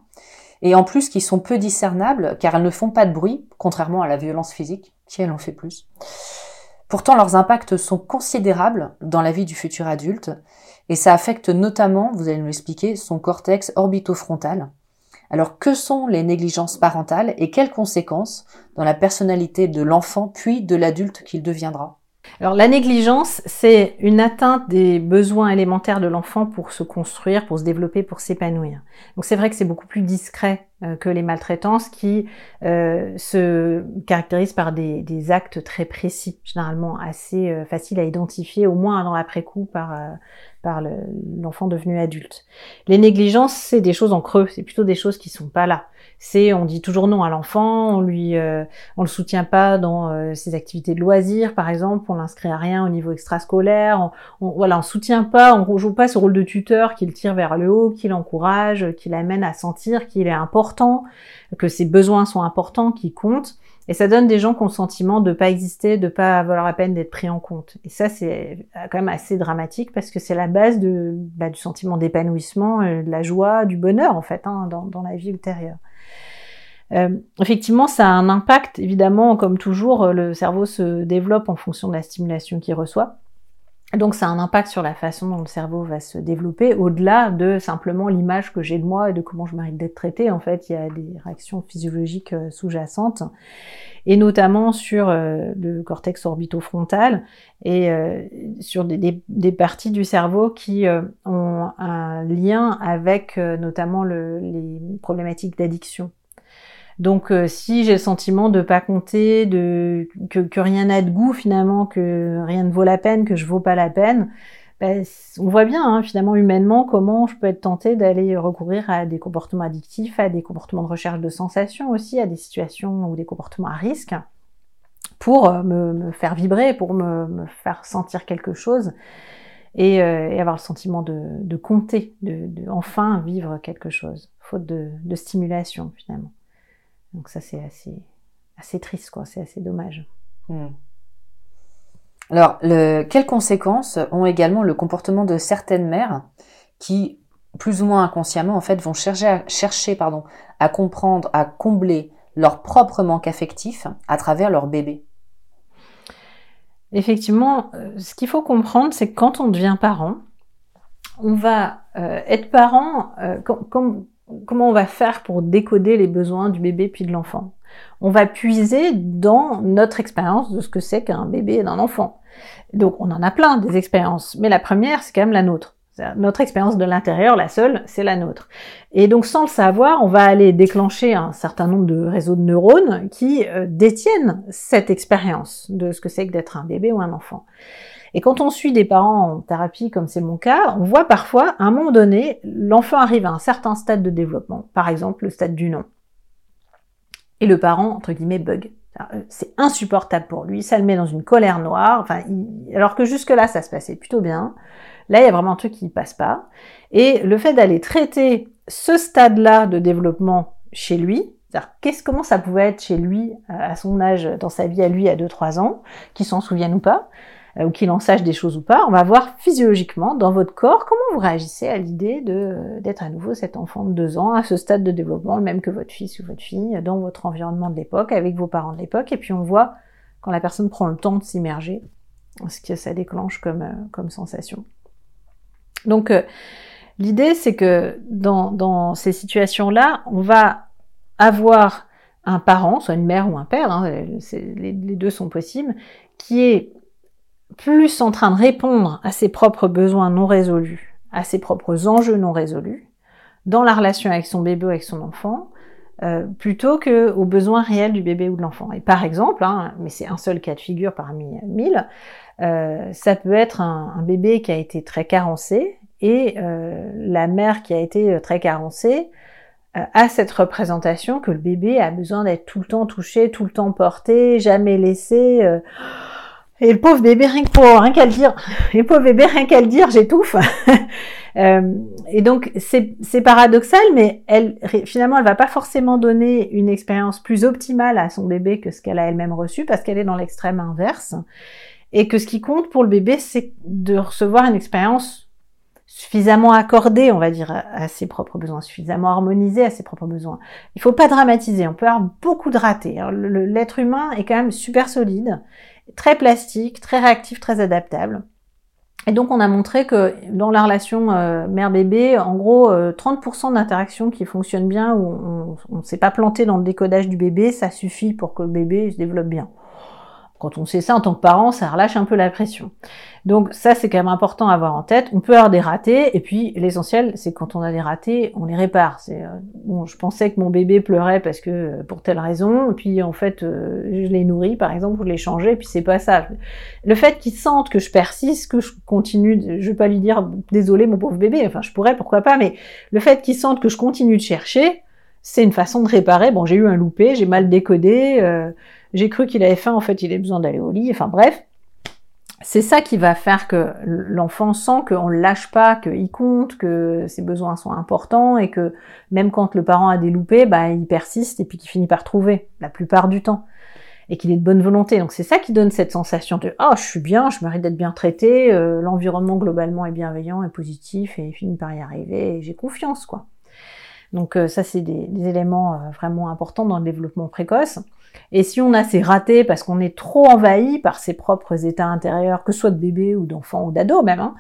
et en plus qui sont peu discernables car elles ne font pas de bruit, contrairement à la violence physique, qui elle en fait plus. Pourtant leurs impacts sont considérables dans la vie du futur adulte, et ça affecte notamment, vous allez nous l'expliquer, son cortex orbitofrontal. Alors que sont les négligences parentales et quelles conséquences dans la personnalité de l'enfant puis de l'adulte qu'il deviendra? Alors la négligence, c'est une atteinte des besoins élémentaires de l'enfant pour se construire, pour se développer, pour s'épanouir. Donc c'est vrai que c'est beaucoup plus discret euh, que les maltraitances qui euh, se caractérisent par des, des, actes très précis, généralement assez euh, faciles à identifier, au moins dans l'après-coup par, euh, par l'enfant devenu adulte. Les négligences, c'est des choses en creux, c'est plutôt des choses qui sont pas là. C'est on dit toujours non à l'enfant, on lui, euh, on le soutient pas dans euh, ses activités de loisirs, par exemple, on l'inscrit à rien au niveau extrascolaire, on, on, voilà, on soutient pas, on joue pas ce rôle de tuteur qui le tire vers le haut, qui l'encourage, qui l'amène à sentir qu'il est important, que ses besoins sont importants, qui comptent. Et ça donne des gens qui ont le sentiment de pas exister, de pas valoir la peine d'être pris en compte. Et ça, c'est quand même assez dramatique parce que c'est la base de, bah, du sentiment d'épanouissement, euh, de la joie, du bonheur en fait, hein, dans, dans, la vie ultérieure. Euh, effectivement, ça a un impact, évidemment, comme toujours, le cerveau se développe en fonction de la stimulation qu'il reçoit. Donc ça a un impact sur la façon dont le cerveau va se développer, au-delà de simplement l'image que j'ai de moi et de comment je mérite d'être traité. En fait, il y a des réactions physiologiques sous-jacentes, et notamment sur euh, le cortex orbitofrontal et euh, sur des, parties du cerveau qui euh, ont un lien avec notamment le, les problématiques d'addiction. Donc euh, si j'ai le sentiment de pas compter, de que, rien n'a de goût finalement, que rien ne vaut la peine, que je vaux pas la peine, ben, on voit bien hein, finalement humainement comment je peux être tentée d'aller recourir à des comportements addictifs, à des comportements de recherche de sensations aussi, à des situations ou des comportements à risque pour euh, me, faire vibrer, pour me, faire sentir quelque chose et, euh, avoir le sentiment de, compter, de, enfin vivre quelque chose, faute de stimulation finalement. Donc ça c'est assez, assez triste, quoi. C'est assez dommage. Hmm. Alors, le, quelles conséquences ont également le comportement de certaines mères qui, plus ou moins inconsciemment, en fait, vont chercher, à, chercher pardon, à comprendre, à combler leur propre manque affectif à travers leur bébé? Effectivement, ce qu'il faut comprendre, c'est que quand on devient parent, on va euh, être parent euh, comme, comme comment on va faire pour décoder les besoins du bébé puis de l'enfant On va puiser dans notre expérience de ce que c'est qu'un bébé et d'un enfant. Donc on en a plein des expériences, mais la première c'est quand même la nôtre. Notre expérience de l'intérieur, la seule, c'est la nôtre. Et donc sans le savoir, on va aller déclencher un certain nombre de réseaux de neurones qui euh, détiennent cette expérience de ce que c'est que d'être un bébé ou un enfant. Et quand on suit des parents en thérapie, comme c'est mon cas, on voit parfois, à un moment donné, l'enfant arrive à un certain stade de développement, par exemple le stade du non. Et le parent, entre guillemets, bug. C'est insupportable pour lui, ça le met dans une colère noire, alors que jusque-là, ça se passait plutôt bien. Là, il y a vraiment un truc qui ne passe pas. Et le fait d'aller traiter ce stade-là de développement chez lui, qu'est-ce, comment ça pouvait être chez lui, à son âge, dans sa vie à lui, à 2-3 ans, qu'il s'en souvienne ou pas, ou qu'il en sache des choses ou pas, on va voir physiologiquement dans votre corps comment vous réagissez à l'idée de d'être à nouveau cet enfant de deux ans à ce stade de développement, le même que votre fils ou votre fille, dans votre environnement de l'époque, avec vos parents de l'époque, et puis on voit quand la personne prend le temps de s'immerger, ce que ça déclenche comme, comme sensation. Donc L'idée, c'est que dans, dans ces situations-là, on va avoir un parent, soit une mère ou un père, hein, les deux sont possibles, qui est plus en train de répondre à ses propres besoins non résolus, à ses propres enjeux non résolus, dans la relation avec son bébé ou avec son enfant, euh, plutôt que aux besoins réels du bébé ou de l'enfant. Et par exemple, hein, mais c'est un seul cas de figure parmi mille, euh, ça peut être un, bébé qui a été très carencé et euh, la mère qui a été très carencée a cette représentation que le bébé a besoin d'être tout le temps touché, tout le temps porté, jamais laissé. Et le pauvre bébé, rien qu'à le dire, et le pauvre bébé, rien qu'à le dire, j'étouffe. Euh, et donc c'est paradoxal, mais elle finalement elle va pas forcément donner une expérience plus optimale à son bébé que ce qu'elle a elle-même reçu parce qu'elle est dans l'extrême inverse. Et que ce qui compte pour le bébé, c'est de recevoir une expérience suffisamment accordée, on va dire, à ses propres besoins, suffisamment harmonisée à ses propres besoins. Il faut pas dramatiser, on peut avoir beaucoup de ratés. L'être humain est quand même super solide, très plastique, très réactif, très adaptable. Et donc on a montré que dans la relation euh, mère-bébé, en gros, 30% euh, d'interactions qui fonctionnent bien, où on ne s'est pas planté dans le décodage du bébé, ça suffit pour que le bébé se développe bien. Quand on sait ça en tant que parent, ça relâche un peu la pression. Donc ça, c'est quand même important à avoir en tête. On peut avoir des ratés, et puis l'essentiel, c'est quand on a des ratés, on les répare. C'est euh, bon, je pensais que mon bébé pleurait parce que euh, pour telle raison, et puis en fait, euh, je l'ai nourri, par exemple, je l'ai changé, et puis c'est pas ça. Le fait qu'il sente que je persiste, que je continue, je vais pas lui dire désolé mon pauvre bébé, enfin je pourrais, pourquoi pas, mais le fait qu'il sente que je continue de chercher, c'est une façon de réparer. Bon, j'ai eu un loupé, j'ai mal décodé. J'ai cru qu'il avait faim, en fait, il a besoin d'aller au lit. Enfin bref, c'est ça qui va faire que l'enfant sent qu'on ne lâche pas, qu'il compte, que ses besoins sont importants et que même quand le parent a des loupés, bah, il persiste et puis qu'il finit par trouver la plupart du temps et qu'il est de bonne volonté. Donc c'est ça qui donne cette sensation de oh je suis bien, je mérite d'être bien traité, euh, l'environnement globalement est bienveillant et positif et il finit par y arriver et j'ai confiance quoi. Donc euh, ça c'est des, éléments euh, vraiment importants dans le développement précoce. Et si on a ces ratés parce qu'on est trop envahi par ses propres états intérieurs, que ce soit de bébé ou d'enfant ou d'ado même, hein,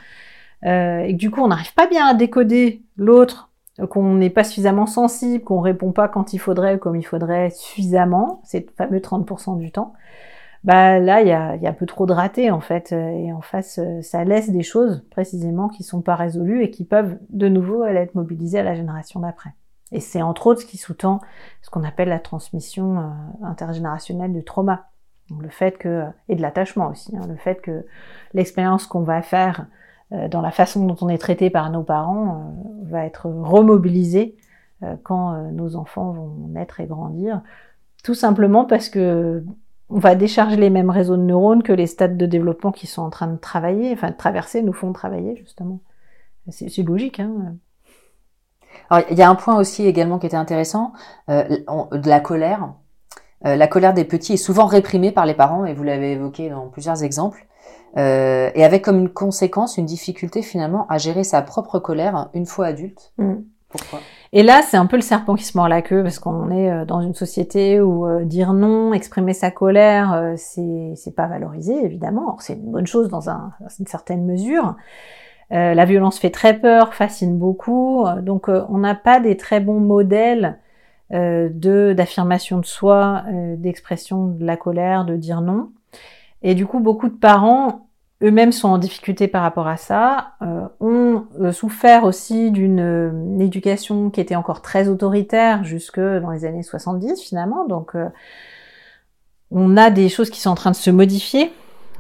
euh, et que du coup on n'arrive pas bien à décoder l'autre, qu'on n'est pas suffisamment sensible, qu'on répond pas quand il faudrait, comme il faudrait suffisamment, c'est le fameux 30% du temps, bah là il y a, y a un peu trop de ratés en fait, et en face ça laisse des choses précisément qui sont pas résolues et qui peuvent de nouveau être mobilisées à la génération d'après. Et c'est entre autres ce qui sous-tend ce qu'on appelle la transmission euh, intergénérationnelle du trauma. le fait que, et de l'attachement aussi, hein, le fait que l'expérience qu'on va faire euh, dans la façon dont on est traité par nos parents euh, va être remobilisée quand nos enfants vont naître et grandir. Tout simplement parce que on va décharger les mêmes réseaux de neurones que les stades de développement qui sont en train de travailler, enfin de traverser, nous font travailler justement. C'est logique. Hein alors, il y a un point aussi également qui était intéressant, euh, de la colère. Euh, la colère des petits est souvent réprimée par les parents, et vous l'avez évoqué dans plusieurs exemples, euh, et avec comme une conséquence une difficulté finalement à gérer sa propre colère une fois adulte. Mm. Pourquoi? Et là, c'est un peu le serpent qui se mord la queue parce qu'on est euh, dans une société où euh, dire non, exprimer sa colère, euh, c'est c'est pas valorisé évidemment. C'est une bonne chose dans, un, dans une certaine mesure, euh, la violence fait très peur, fascine beaucoup, donc euh, on n'a pas des très bons modèles euh, de d'affirmation de soi, d'expression de la colère, de dire non. Et du coup, beaucoup de parents eux-mêmes sont en difficulté par rapport à ça, ont souffert aussi d'une éducation qui était encore très autoritaire jusque dans les années 70 finalement. Donc on a des choses qui sont en train de se modifier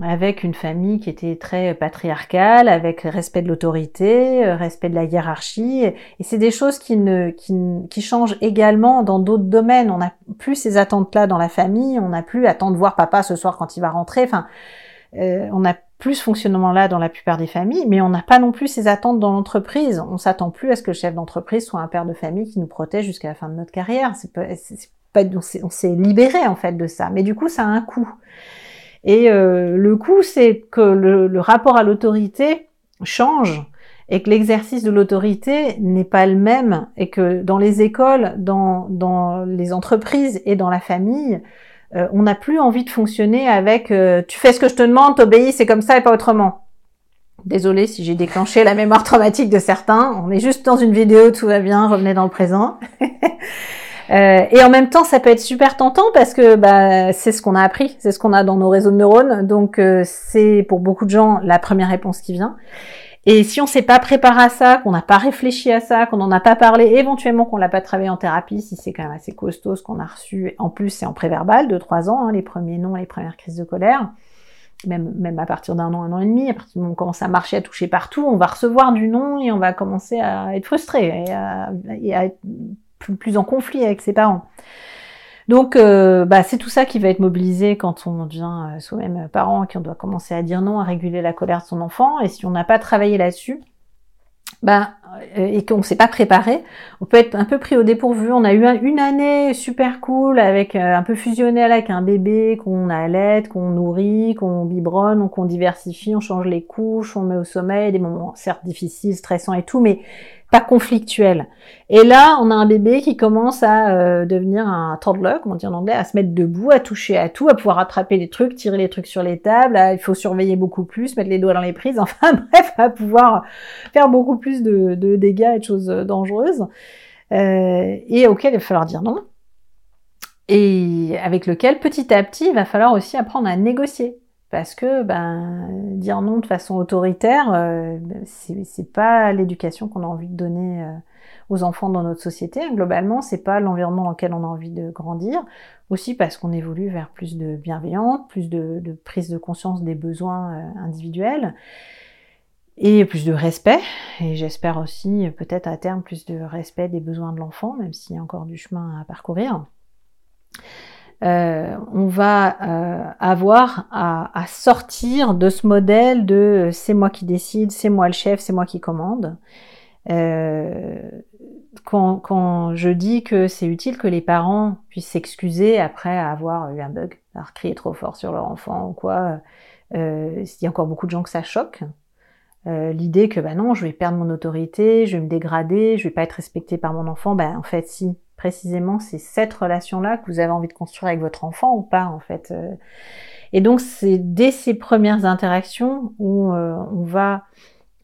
avec une famille qui était très patriarcale, avec respect de l'autorité, euh, respect de la hiérarchie. Et c'est des choses qui, ne, qui, qui changent également dans d'autres domaines. On n'a plus ces attentes-là dans la famille, on n'a plus attendre voir papa ce soir quand il va rentrer. Enfin, euh, on a plus ce fonctionnement-là dans la plupart des familles, mais on n'a pas non plus ces attentes dans l'entreprise. On s'attend plus à ce que le chef d'entreprise soit un père de famille qui nous protège jusqu'à la fin de notre carrière. C'est pas, pas, on s'est libéré en fait de ça. Mais du coup, ça a un coût. Et euh, le coup, c'est que le, rapport à l'autorité change et que l'exercice de l'autorité n'est pas le même et que dans les écoles, dans, dans les entreprises et dans la famille, euh, on n'a plus envie de fonctionner avec euh, tu fais ce que je te demande, t'obéis, c'est comme ça et pas autrement. Désolée si j'ai déclenché la mémoire traumatique de certains. On est juste dans une vidéo, tout va bien, revenez dans le présent. Euh, et en même temps, ça peut être super tentant parce que bah, c'est ce qu'on a appris, c'est ce qu'on a dans nos réseaux de neurones. Donc euh, c'est pour beaucoup de gens la première réponse qui vient. Et si on s'est pas préparé à ça, qu'on n'a pas réfléchi à ça, qu'on n'en a pas parlé, éventuellement qu'on l'a pas travaillé en thérapie, si c'est quand même assez costaud ce qu'on a reçu, en plus c'est en préverbal de trois ans, hein, les premiers noms, les premières crises de colère, même, même à partir d'un an, un an et demi, à partir du moment où on commence à marcher, à toucher partout, on va recevoir du nom et on va commencer à être frustré et à, et à être plus, en conflit avec ses parents. Donc, euh, bah, c'est tout ça qui va être mobilisé quand on devient euh, soi-même parent, qu'on doit commencer à dire non, à réguler la colère de son enfant. Et si on n'a pas travaillé là-dessus, bah, euh, et qu'on ne s'est pas préparé, on peut être un peu pris au dépourvu. On a eu une année super cool avec un peu fusionnel avec un bébé qu'on allait, qu'on nourrit, qu'on biberonne, qu'on diversifie, on change les couches, on met au sommeil, des moments certes difficiles, stressants et tout, mais conflictuel. Et là, on a un bébé qui commence à euh, devenir un toddler, comme on dit en anglais, à se mettre debout, à toucher à tout, à pouvoir attraper les trucs, tirer les trucs sur les tables. il faut surveiller beaucoup plus, mettre les doigts dans les prises. Enfin bref, à pouvoir faire beaucoup plus de, dégâts et de choses dangereuses. Euh, et auquel il va falloir dire non. Et avec lequel, petit à petit, il va falloir aussi apprendre à négocier parce que ben dire non de façon autoritaire, euh, c'est pas l'éducation qu'on a envie de donner euh, aux enfants dans notre société. Globalement, c'est pas l'environnement dans lequel on a envie de grandir. Aussi parce qu'on évolue vers plus de bienveillance, plus de, prise de conscience des besoins euh, individuels et plus de respect. Et j'espère aussi peut-être à terme plus de respect des besoins de l'enfant, même s'il y a encore du chemin à parcourir. Euh, on va euh, avoir à, sortir de ce modèle de euh, c'est moi qui décide, c'est moi le chef, c'est moi qui commande. Quand, je dis que c'est utile que les parents puissent s'excuser après avoir eu un bug, avoir crié trop fort sur leur enfant ou quoi, il y a encore beaucoup de gens que ça choque. L'idée que bah non, je vais perdre mon autorité, je vais me dégrader, je vais pas être respecté par mon enfant, ben en fait si, précisément c'est cette relation-là que vous avez envie de construire avec votre enfant ou pas en fait. Euh. Et donc c'est dès ces premières interactions où euh, on va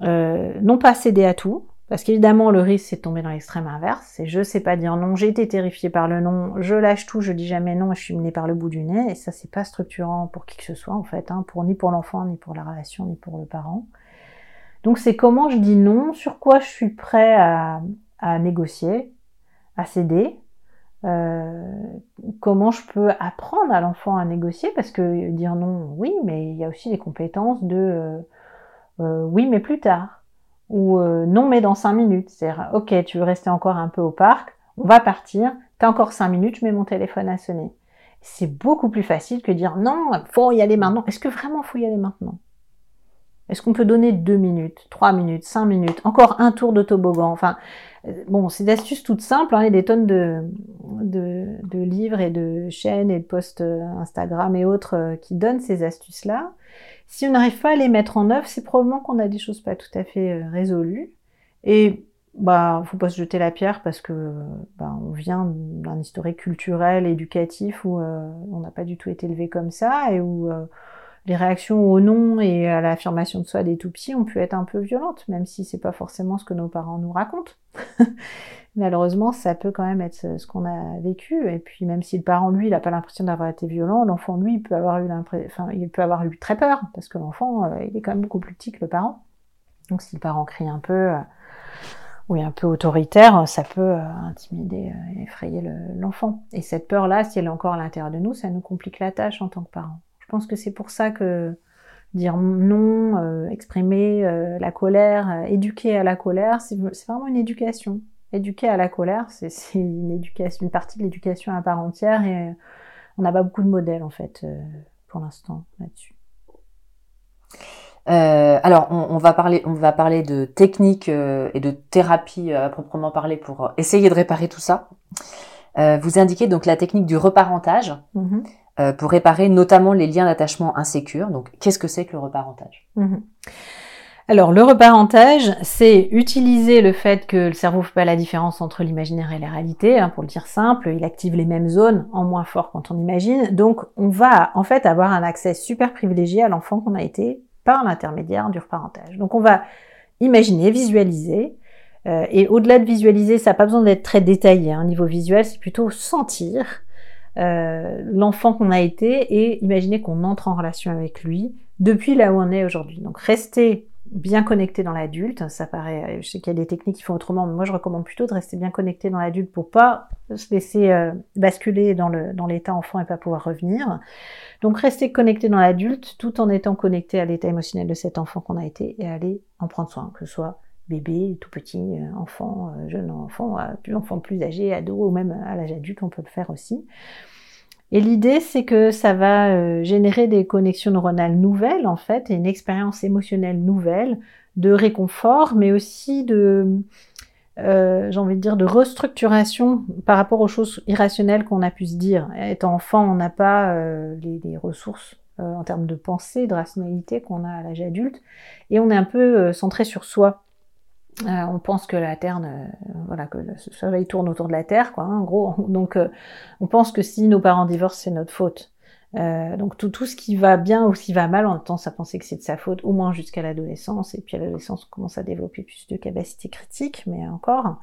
euh, non pas céder à tout, parce qu'évidemment le risque c'est de tomber dans l'extrême inverse, c'est je sais pas dire non, j'ai été terrifiée par le non, je lâche tout, je dis jamais non et je suis menée par le bout du nez, et ça c'est pas structurant pour qui que ce soit en fait, hein, pour ni pour l'enfant, ni pour la relation, ni pour le parent. Donc c'est comment je dis non, sur quoi je suis prêt à négocier, à céder, euh, comment je peux apprendre à l'enfant à négocier? Parce que dire non, oui, mais il y a aussi des compétences de euh, euh, oui, mais plus tard ou non, mais dans cinq minutes. C'est-à-dire, ok, tu veux rester encore un peu au parc, on va partir, t'as encore cinq minutes, je mets mon téléphone à sonner. C'est beaucoup plus facile que dire non, faut y aller maintenant. Est-ce que vraiment faut y aller maintenant? Est-ce qu'on peut donner deux minutes, trois minutes, cinq minutes, encore un tour de toboggan? Enfin, Bon, c'est des astuces toutes simples, hein, il y a des tonnes de, de, livres et de chaînes et de posts euh, Instagram et autres euh, qui donnent ces astuces-là. Si on n'arrive pas à les mettre en œuvre, c'est probablement qu'on a des choses pas tout à fait euh, résolues. Et bah, faut pas se jeter la pierre parce que bah, on vient d'un historique culturel, éducatif où on n'a pas du tout été élevé comme ça et où les réactions au non et à l'affirmation de soi des tout petits ont pu être un peu violentes, même si c'est pas forcément ce que nos parents nous racontent. Malheureusement, ça peut quand même être ce qu'on a vécu. Et puis, même si le parent, lui, il n'a pas l'impression d'avoir été violent, l'enfant, lui, il peut avoir eu enfin, il peut avoir eu très peur, parce que l'enfant, euh, il est quand même beaucoup plus petit que le parent. Donc, si le parent crie un peu, euh, ou est un peu autoritaire, ça peut euh, intimider et effrayer l'enfant. et cette peur-là, si elle est encore à l'intérieur de nous, ça nous complique la tâche en tant que parent. Je pense que c'est pour ça que dire non, euh, exprimer euh, la colère, euh, éduquer à la colère, c'est vraiment une éducation. Éduquer à la colère, c'est une éducation, une partie de l'éducation à part entière et on n'a pas beaucoup de modèles en fait pour l'instant là-dessus. alors, on, va parler, on va parler de techniques et de thérapie à proprement parler pour essayer de réparer tout ça. vous indiquez donc la technique du reparentage. Mm-hmm. Euh, pour réparer notamment les liens d'attachement insécures. Donc, qu'est-ce que c'est que le reparentage? Mhm. Alors, le reparentage, c'est utiliser le fait que le cerveau ne fait pas la différence entre l'imaginaire et la réalité, hein, pour le dire simple, il active les mêmes zones en moins fort quand on imagine. Donc, on va en fait avoir un accès super privilégié à l'enfant qu'on a été par l'intermédiaire du reparentage. Donc on va imaginer, visualiser, euh, et au-delà de visualiser, ça n'a pas besoin d'être très détaillé. Hein. Niveau visuel, c'est plutôt sentir euh, l'enfant qu'on a été et imaginer qu'on entre en relation avec lui depuis là où on est aujourd'hui. Donc rester bien connecté dans l'adulte, ça paraît, je sais qu'il y a des techniques qui font autrement, mais moi je recommande plutôt de rester bien connecté dans l'adulte pour pas se laisser euh, basculer dans le dans l'état enfant et pas pouvoir revenir. Donc rester connecté dans l'adulte tout en étant connecté à l'état émotionnel de cet enfant qu'on a été et aller en prendre soin, que ce soit bébé, tout petit, euh, enfant, euh, jeune enfant, enfant plus âgé, ado ou même à l'âge adulte, on peut le faire aussi. Et l'idée, c'est que ça va euh, générer des connexions neuronales nouvelles, en fait, et une expérience émotionnelle nouvelle de réconfort, mais aussi de, euh, j'ai envie de dire, de restructuration par rapport aux choses irrationnelles qu'on a pu se dire. Étant enfant, on n'a pas euh, les, ressources en termes de pensée, de rationalité qu'on a à l'âge adulte, et on est un peu centré sur soi. Euh, on pense que la Terre, voilà, que le Soleil tourne autour de la Terre, quoi, hein, en gros. Donc, euh, on pense que si nos parents divorcent, c'est notre faute. Euh, donc tout, tout ce qui va bien ou ce qui va mal, on a tendance à penser que c'est de sa faute, au moins jusqu'à l'adolescence. Et puis à l'adolescence, on commence à développer plus de capacités critiques, mais encore.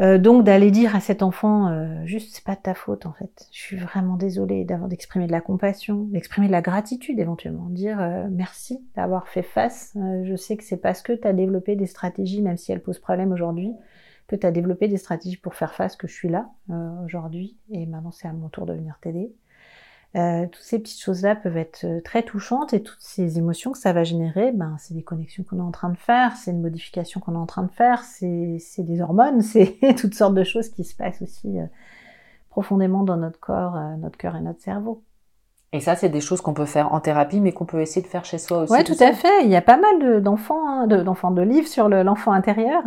Euh, donc d'aller dire à cet enfant, euh, juste c'est pas de ta faute en fait. Je suis vraiment désolée d'avoir d'exprimer de la compassion, d'exprimer de la gratitude éventuellement, dire euh, merci d'avoir fait face. je sais que c'est parce que tu as développé des stratégies, même si elles posent problème aujourd'hui, que tu as développé des stratégies pour faire face que je suis là aujourd'hui et maintenant c'est à mon tour de venir t'aider. Euh, toutes ces petites choses-là peuvent être euh, très touchantes et toutes ces émotions que ça va générer, ben, c'est des connexions qu'on est en train de faire, c'est une modification qu'on est en train de faire, c'est des hormones, c'est toutes sortes de choses qui se passent aussi euh, profondément dans notre corps, notre cœur et notre cerveau. Et ça, c'est des choses qu'on peut faire en thérapie, mais qu'on peut essayer de faire chez soi aussi. Oui, tout, à fait. Il y a pas mal d'enfants, hein, d'enfants de, livres sur l'enfant intérieur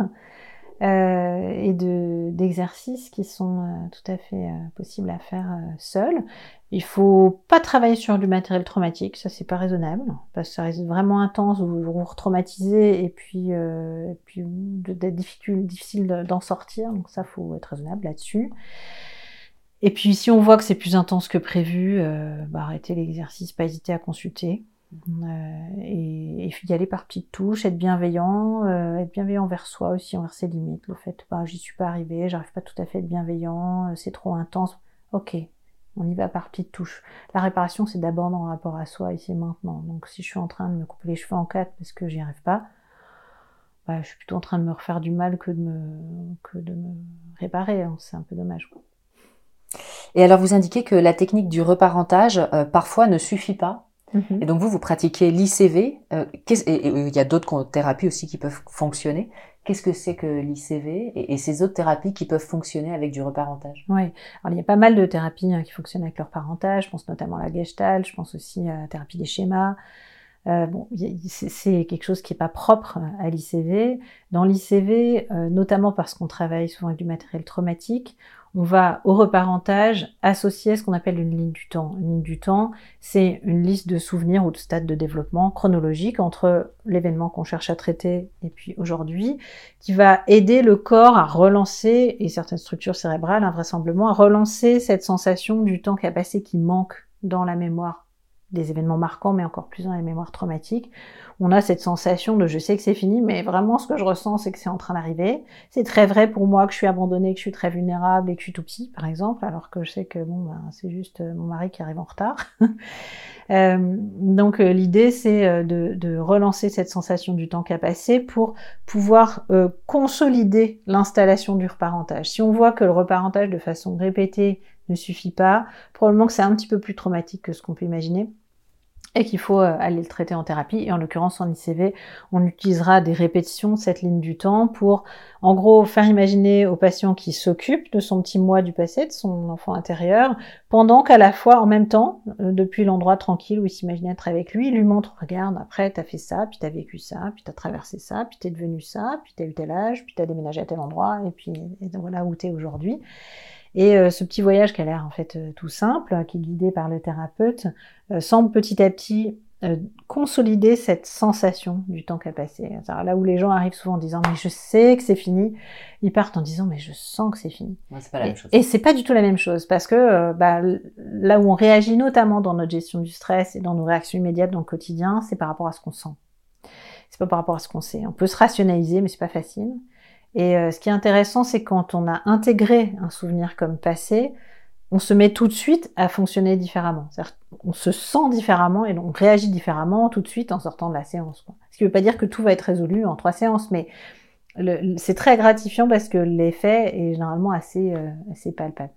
euh, et d'exercices qui sont euh, tout à fait euh, possibles à faire euh, seul. Il faut pas travailler sur du matériel traumatique, ça c'est pas raisonnable, parce que ça reste vraiment intense, vous vous retraumatisez et puis, et puis d'être difficile, d'en sortir, donc ça faut être raisonnable là-dessus. Et puis si on voit que c'est plus intense que prévu, bah, arrêtez l'exercice, pas hésiter à consulter. Euh, et, et, y aller par petites touches, être bienveillant, euh, être bienveillant envers soi aussi, envers ses limites. Le fait, bah, j'y suis pas arrivé, j'arrive pas tout à fait à être bienveillant, euh, c'est trop intense. Ok, on y va par petites touches. La réparation, c'est d'abord dans le rapport à soi ici maintenant. Donc si je suis en train de me couper les cheveux en quatre parce que j'y arrive pas, bah, je suis plutôt en train de me refaire du mal que de me, que de me réparer. Hein. C'est un peu dommage. Et alors vous indiquez que la technique du reparentage parfois ne suffit pas et donc vous, vous pratiquez l'ICV. Euh, et, il y a d'autres thérapies aussi qui peuvent fonctionner. Qu'est-ce que c'est que l'ICV et, ces autres thérapies qui peuvent fonctionner avec du reparentage? Oui, alors il y a pas mal de thérapies hein, qui fonctionnent avec le reparentage. Je pense notamment à la Gestalt, je pense aussi à la thérapie des schémas. Euh, bon, c'est quelque chose qui n'est pas propre à l'ICV. Dans l'ICV, euh, notamment parce qu'on travaille souvent avec du matériel traumatique, on va au reparentage associer ce qu'on appelle une ligne du temps. Une ligne du temps, c'est une liste de souvenirs ou de stades de développement chronologique entre l'événement qu'on cherche à traiter et puis aujourd'hui, qui va aider le corps à relancer, et certaines structures cérébrales invraisemblablement, à relancer cette sensation du temps qui a passé qui manque dans la mémoire des événements marquants, mais encore plus dans les mémoires traumatiques. On a cette sensation de je sais que c'est fini, mais vraiment ce que je ressens, c'est que c'est en train d'arriver. C'est très vrai pour moi que je suis abandonnée, que je suis très vulnérable et que je suis tout petit, par exemple, alors que je sais que bon, ben, c'est juste euh, mon mari qui arrive en retard. euh, donc euh, l'idée, c'est de, relancer cette sensation du temps qui a passé pour pouvoir consolider l'installation du reparentage. Si on voit que le reparentage de façon répétée ne suffit pas, probablement que c'est un petit peu plus traumatique que ce qu'on peut imaginer et qu'il faut euh, aller le traiter en thérapie. Et en l'occurrence, en ICV, on utilisera des répétitions de cette ligne du temps pour, en gros, faire imaginer au patient qui s'occupe de son petit moi du passé, de son enfant intérieur, pendant qu'à la fois, en même temps, euh, depuis l'endroit tranquille où il s'imagine être avec lui, il lui montre, regarde, après, t'as fait ça, puis t'as vécu ça, puis t'as traversé ça, puis t'es devenu ça, puis t'as eu tel âge, puis t'as déménagé à tel endroit, et puis voilà où t'es aujourd'hui. Et euh, ce petit voyage qui a l'air en fait euh, tout simple, qui est guidé par le thérapeute, euh, semble petit à petit euh, consolider cette sensation du temps qui a passé. Là où les gens arrivent souvent en disant mais je sais que c'est fini, ils partent en disant mais je sens que c'est fini. c'est pas la et, même chose. Et c'est pas du tout la même chose parce que euh, bah, là où on réagit notamment dans notre gestion du stress et dans nos réactions immédiates dans le quotidien, c'est par rapport à ce qu'on sent. C'est pas par rapport à ce qu'on sait. On peut se rationaliser mais c'est pas facile. Et euh, ce qui est intéressant, c'est quand on a intégré un souvenir comme passé, on se met tout de suite à fonctionner différemment. On se sent différemment et on réagit différemment tout de suite en sortant de la séance. Ce qui ne veut pas dire que tout va être résolu en trois séances, mais c'est très gratifiant parce que l'effet est généralement assez, euh, assez palpable.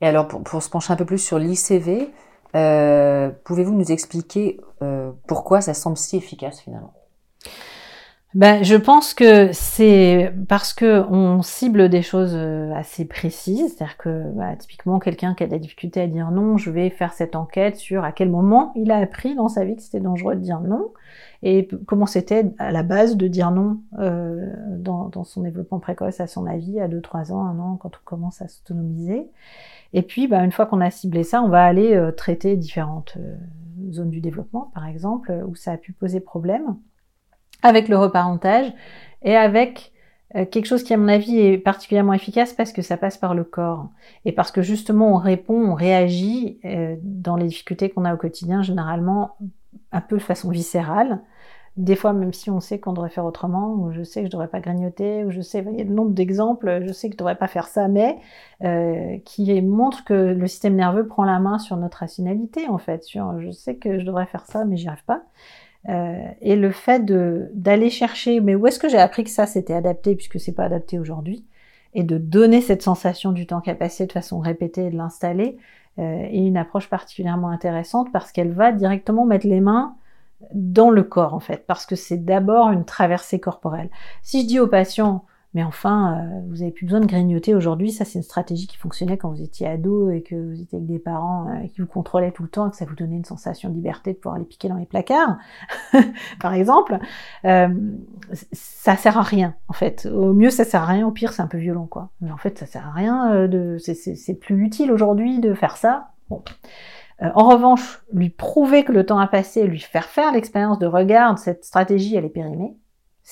Et alors, pour, pour, se pencher un peu plus sur l'ICV, euh, pouvez-vous nous expliquer pourquoi ça semble si efficace finalement? Ben, je pense que c'est parce que on cible des choses euh, assez précises, c'est-à-dire que bah, typiquement quelqu'un qui a de la difficulté à dire non, je vais faire cette enquête sur à quel moment il a appris dans sa vie que c'était dangereux de dire non. Et comment c'était à la base de dire non euh, dans, dans, son développement précoce à son avis à 2-3 ans, un an quand on commence à s'autonomiser. Et puis, bah, une fois qu'on a ciblé ça, on va aller euh, traiter différentes euh, zones du développement, par exemple, où ça a pu poser problème avec le reparentage et avec euh, quelque chose qui, à mon avis, est particulièrement efficace parce que ça passe par le corps et parce que justement on répond, on réagit euh, dans les difficultés qu'on a au quotidien, généralement un peu de façon viscérale. Des fois, même si on sait qu'on devrait faire autrement, ou je sais que je devrais pas grignoter, ou je sais, il y a le nombre d'exemples, je sais que je devrais pas faire ça, mais euh, qui montre que le système nerveux prend la main sur notre rationalité, en fait. Sur, je sais que je devrais faire ça, mais j'y arrive pas. Euh, et le fait d'aller chercher, mais où est-ce que j'ai appris que ça c'était adapté puisque c'est pas adapté aujourd'hui, et de donner cette sensation du temps qui a passé de façon répétée et de l'installer, euh, est une approche particulièrement intéressante parce qu'elle va directement mettre les mains dans le corps en fait, parce que c'est d'abord une traversée corporelle. Si je dis au patient, mais enfin, euh, vous avez plus besoin de grignoter aujourd'hui. Ça, c'est une stratégie qui fonctionnait quand vous étiez ado et que vous étiez avec des parents euh, qui vous contrôlaient tout le temps et que ça vous donnait une sensation de liberté de pouvoir les piquer dans les placards, par exemple. Euh, ça sert à rien, en fait. Au mieux, ça sert à rien. Au pire, c'est un peu violent, quoi. Mais en fait, ça sert à rien. Euh, de, c'est plus utile aujourd'hui de faire ça. En revanche, lui prouver que le temps a passé, lui faire faire l'expérience de regarde, cette stratégie, elle est périmée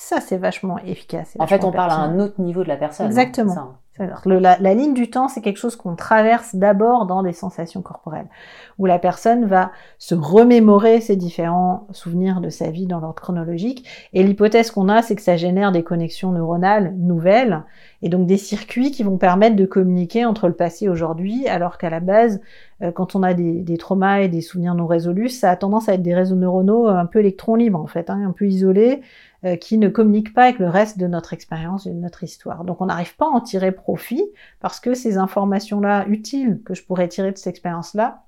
ça, c'est vachement efficace. En fait, on parle à un autre niveau de la personne. Hein, Exactement. la, la, ligne du temps, c'est quelque chose qu'on traverse d'abord dans des sensations corporelles, où la personne va se remémorer ses différents souvenirs de sa vie dans l'ordre chronologique. Et l'hypothèse qu'on a, c'est que ça génère des connexions neuronales nouvelles, et donc des circuits qui vont permettre de communiquer entre le passé et aujourd'hui, alors qu'à la base, euh, quand on a des, traumas et des souvenirs non résolus, ça a tendance à être des réseaux neuronaux un peu électrons libres, en fait, hein, un peu isolés, euh, qui ne communiquent pas avec le reste de notre expérience et de notre histoire. Donc on n'arrive pas à en tirer profit parce que ces informations-là utiles que je pourrais tirer de cette expérience-là,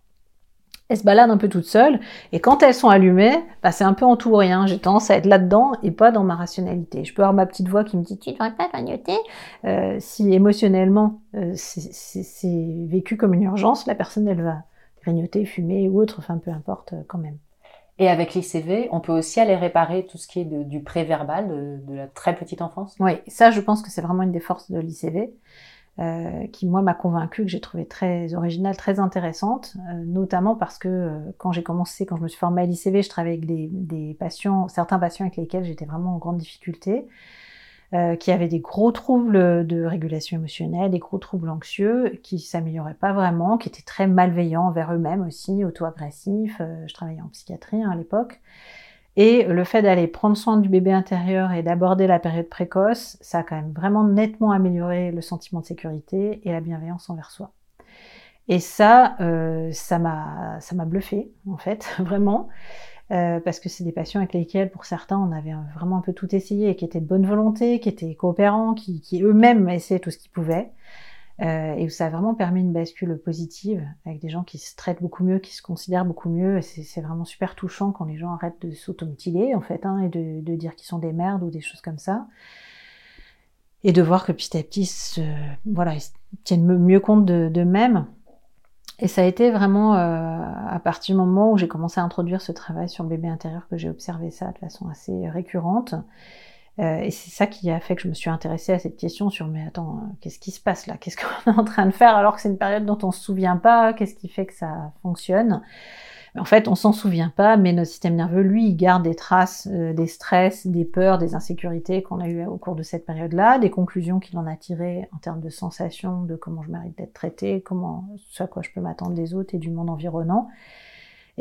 elles se baladent un peu toutes seules, et quand elles sont allumées, bah, c'est un peu en tout ou rien. J'ai tendance à être là-dedans et pas dans ma rationalité. Je peux avoir ma petite voix qui me dit tu devrais pas clignoter. Euh, si émotionnellement euh, c'est vécu comme une urgence, la personne elle va grignoter, fumer ou autre, enfin peu importe euh, quand même. Et avec l'ICV, on peut aussi aller réparer tout ce qui est du préverbal, de, de, la très petite enfance? Oui, ça, je pense que c'est vraiment une des forces de l'ICV, euh, qui, moi, m'a convaincue, que j'ai trouvé très originale, très intéressante, euh, notamment parce que euh, quand j'ai commencé, quand je me suis formée à l'ICV, je travaillais avec des, patients, certains patients avec lesquels j'étais vraiment en grande difficulté. Qui avaient des gros troubles de régulation émotionnelle, des gros troubles anxieux, qui s'amélioraient pas vraiment, qui étaient très malveillants envers eux-mêmes aussi, auto-agressifs. Je travaillais en psychiatrie hein, à l'époque. Et le fait d'aller prendre soin du bébé intérieur et d'aborder la période précoce, ça a quand même vraiment nettement amélioré le sentiment de sécurité et la bienveillance envers soi. Et ça, euh, ça m'a, bluffé en fait, vraiment. Euh, parce que c'est des patients avec lesquels, pour certains, on avait vraiment un peu tout essayé, et qui étaient de bonne volonté, qui étaient coopérants, qui eux-mêmes essayaient tout ce qu'ils pouvaient. Euh, et ça a vraiment permis une bascule positive, avec des gens qui se traitent beaucoup mieux, qui se considèrent beaucoup mieux. C'est vraiment super touchant quand les gens arrêtent de s'automutiler, en fait, hein, et de, dire qu'ils sont des merdes ou des choses comme ça. Et de voir que petit à petit, voilà, ils tiennent mieux compte d'eux-mêmes. Et ça a été vraiment euh, à partir du moment où j'ai commencé à introduire ce travail sur le bébé intérieur que j'ai observé ça de façon assez récurrente. Euh, et c'est ça qui a fait que je me suis intéressée à cette question sur mais attends, euh, qu'est-ce qui se passe là? Qu'est-ce qu'on est en train de faire alors que c'est une période dont on se souvient pas? Qu'est-ce qui fait que ça fonctionne? En fait, on s'en souvient pas, mais notre système nerveux, lui, il garde des traces euh, des stress, des peurs, des insécurités qu'on a eues au cours de cette période-là, des conclusions qu'il en a tirées en termes de sensations, de comment je mérite d'être traité, comment, ce à quoi je peux m'attendre des autres et du monde environnant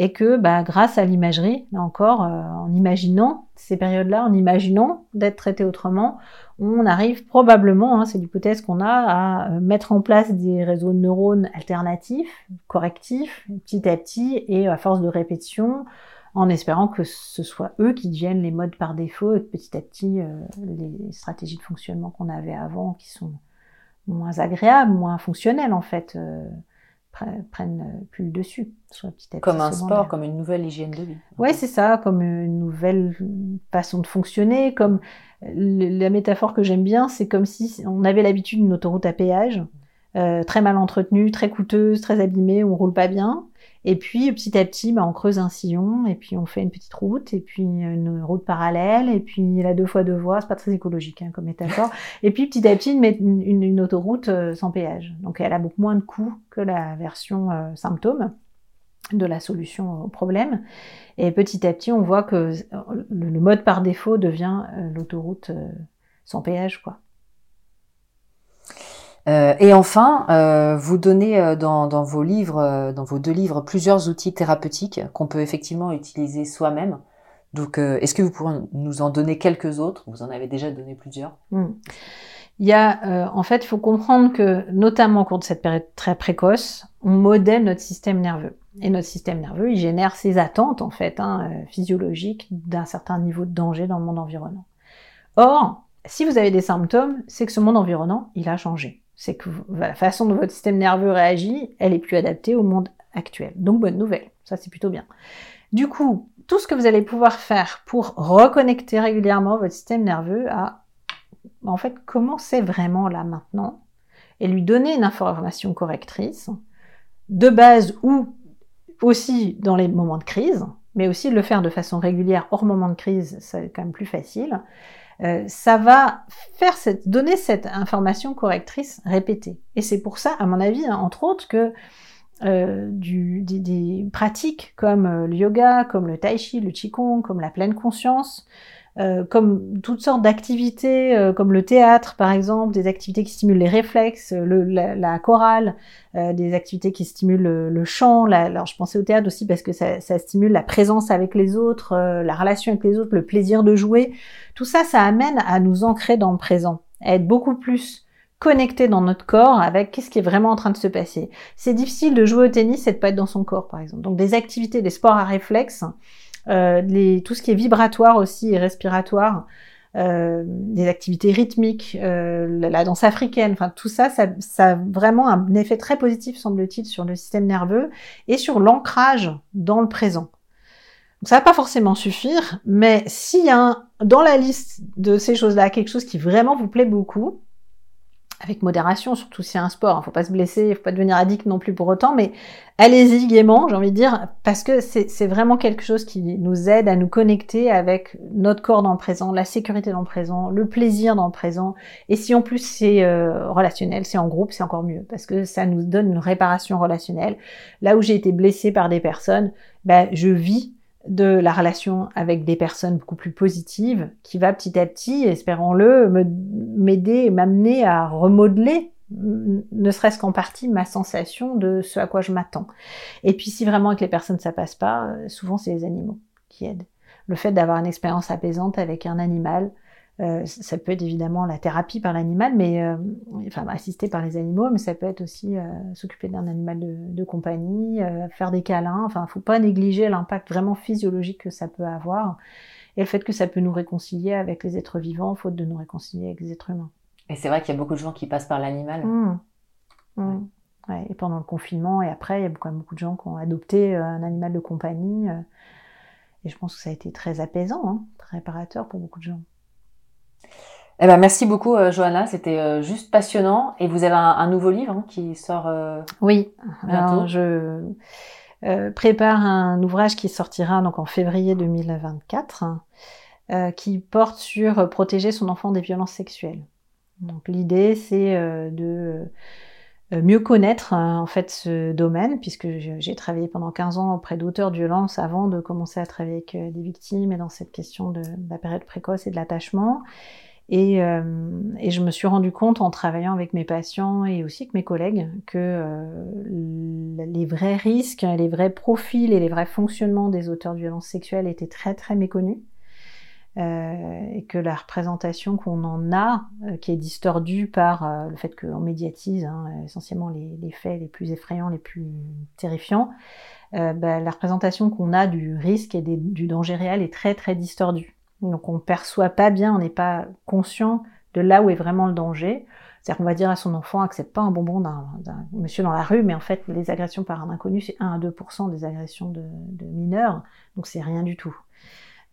et que bah, grâce à l'imagerie, là encore, euh, en imaginant ces périodes-là, en imaginant d'être traité autrement, on arrive probablement, hein, c'est l'hypothèse qu'on a, à euh, mettre en place des réseaux de neurones alternatifs, correctifs, petit à petit, et à force de répétition, en espérant que ce soit eux qui deviennent les modes par défaut, et que petit à petit, euh, les stratégies de fonctionnement qu'on avait avant, qui sont moins agréables, moins fonctionnelles en fait, prennent euh, plus le dessus. comme un sport, comme une nouvelle hygiène de vie. Oui, c'est ça, comme une nouvelle façon de fonctionner, comme la métaphore que j'aime bien, c'est comme si on avait l'habitude d'une autoroute à péage, euh, très mal entretenue, très coûteuse, très abîmée, où on roule pas bien. Et puis petit à petit, bah, on creuse un sillon, et puis on fait une petite route, et puis une route parallèle, et puis la deux fois deux voies, c'est pas très écologique hein, comme métaphore. et puis petit à petit, une, une, une autoroute euh, sans péage. Donc elle a beaucoup moins de coûts que la version euh, symptôme de la solution au problème. Et petit à petit, on voit que le, mode par défaut devient euh, l'autoroute sans péage, quoi. Euh, et enfin, euh, vous donnez euh, dans, vos livres, dans vos deux livres, plusieurs outils thérapeutiques qu'on peut effectivement utiliser soi-même. Donc, est-ce que vous pourrez nous en donner quelques autres? Vous en avez déjà donné plusieurs. Hmm. Il y a, en fait, il faut comprendre que, notamment au cours de cette période très précoce, on modèle notre système nerveux. Et notre système nerveux, il génère ses attentes, en fait, hein, physiologiques d'un certain niveau de danger dans le monde environnant. Or, si vous avez des symptômes, c'est que ce monde environnant, il a changé c'est que la façon dont votre système nerveux réagit, elle est plus adaptée au monde actuel. Donc bonne nouvelle, ça c'est plutôt bien. Du coup, tout ce que vous allez pouvoir faire pour reconnecter régulièrement votre système nerveux à, en fait, comment vraiment là maintenant, et lui donner une information correctrice, de base ou aussi dans les moments de crise, mais aussi le faire de façon régulière hors moment de crise, c'est quand même plus facile. Euh, ça va faire cette, donner cette information correctrice répétée. Et c'est pour ça, à mon avis, hein, entre autres, que euh, du, des, pratiques comme euh, le yoga, comme le tai chi, le qigong, comme la pleine conscience, euh, comme toutes sortes d'activités, euh, comme le théâtre par exemple, des activités qui stimulent les réflexes, le, la, chorale, euh, des activités qui stimulent le, chant. alors je pensais au théâtre aussi parce que ça, ça stimule la présence avec les autres, la relation avec les autres, le plaisir de jouer. Tout ça, ça amène à nous ancrer dans le présent, à être beaucoup plus connecté dans notre corps avec qu'est-ce qui est vraiment en train de se passer. C'est difficile de jouer au tennis et de pas être dans son corps, par exemple. Donc des activités, des sports à réflexe, euh, les, tout ce qui est vibratoire aussi et respiratoire, euh, des activités rythmiques, euh, la, danse africaine, enfin tout ça, ça, ça, a vraiment un effet très positif, semble-t-il, sur le système nerveux et sur l'ancrage dans le présent. ça va pas forcément suffire, mais s'il y a dans la liste de ces choses-là quelque chose qui vraiment vous plaît beaucoup, avec modération, surtout si c'est un sport. Il hein. faut pas se blesser, il faut pas devenir addict non plus pour autant, mais allez-y gaiement, j'ai envie de dire, parce que c'est vraiment quelque chose qui nous aide à nous connecter avec notre corps dans le présent, la sécurité dans le présent, le plaisir dans le présent. Et si en plus c'est euh, relationnel, c'est en groupe, c'est encore mieux, parce que ça nous donne une réparation relationnelle. Là où j'ai été blessée par des personnes, ben, je vis de la relation avec des personnes beaucoup plus positives qui va petit à petit, espérons-le, m'aider m'amener à remodeler ne serait-ce qu'en partie ma sensation de ce à quoi je m'attends. Et puis si vraiment avec les personnes ça passe pas, souvent c'est les animaux qui aident. Le fait d'avoir une expérience apaisante avec un animal, euh, ça peut être évidemment la thérapie par l'animal, mais euh, enfin assisté par les animaux, mais ça peut être aussi euh, s'occuper d'un animal de, compagnie, faire des câlins. Enfin, faut pas négliger l'impact vraiment physiologique que ça peut avoir et le fait que ça peut nous réconcilier avec les êtres vivants, faute de nous réconcilier avec les êtres humains. Et c'est vrai qu'il y a beaucoup de gens qui passent par l'animal. Mmh. Mmh. et pendant le confinement et après, il y a quand même beaucoup de gens qui ont adopté un animal de compagnie. et je pense que ça a été très apaisant, hein, très réparateur pour beaucoup de gens. Eh ben, merci beaucoup, euh, Johanna. C'était euh, juste passionnant. Et vous avez un, nouveau livre hein, qui sort euh, Oui. Alors, je prépare un ouvrage qui sortira donc en février 2024, qui porte sur protéger son enfant des violences sexuelles. Donc, l'idée, c'est de mieux connaître en fait ce domaine, puisque j'ai travaillé pendant 15 ans auprès d'auteurs de violence avant de commencer à travailler avec des victimes et dans cette question de, la période précoce et de l'attachement. Et, et, je me suis rendu compte en travaillant avec mes patients et aussi avec mes collègues que les vrais risques, les vrais profils et les vrais fonctionnements des auteurs de violences sexuelles étaient très très méconnus. Euh, et que la représentation qu'on en a, euh, qui est distordue par euh, le fait qu'on médiatise hein, essentiellement les, faits les plus effrayants, les plus terrifiants, bah, la représentation qu'on a du risque et du danger réel est très très distordue. Donc on perçoit pas bien, on n'est pas conscient de là où est vraiment le danger. C'est-à-dire qu'on va dire à son enfant, accepte pas un bonbon d'un monsieur dans la rue, mais en fait, les agressions par un inconnu, c'est 1 à 2% des agressions de, mineurs, donc c'est rien du tout.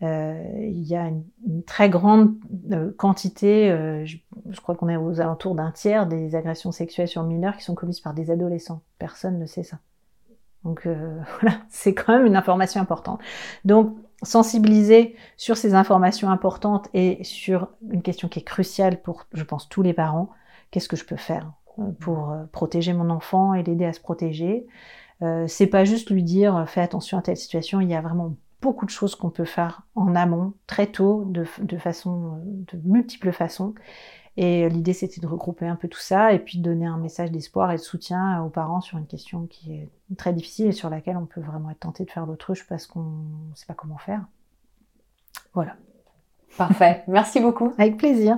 Euh, il y a une, très grande euh, quantité, euh, je, crois qu'on est aux alentours d'un tiers des agressions sexuelles sur mineurs qui sont commises par des adolescents. Personne ne sait ça. Donc voilà, c'est quand même une information importante. Donc sensibiliser sur ces informations importantes et sur une question qui est cruciale pour, je pense, tous les parents. Qu'est-ce que je peux faire pour protéger mon enfant et l'aider à se protéger? C'est pas juste lui dire fais attention à telle situation. Il y a vraiment beaucoup de choses qu'on peut faire en amont, très tôt, de, façon, de multiples façons. Et l'idée, c'était de regrouper un peu tout ça et puis de donner un message d'espoir et de soutien aux parents sur une question qui est très difficile et sur laquelle on peut vraiment être tenté de faire l'autruche parce qu'on ne sait pas comment faire. Voilà. Parfait. Merci beaucoup. Avec plaisir.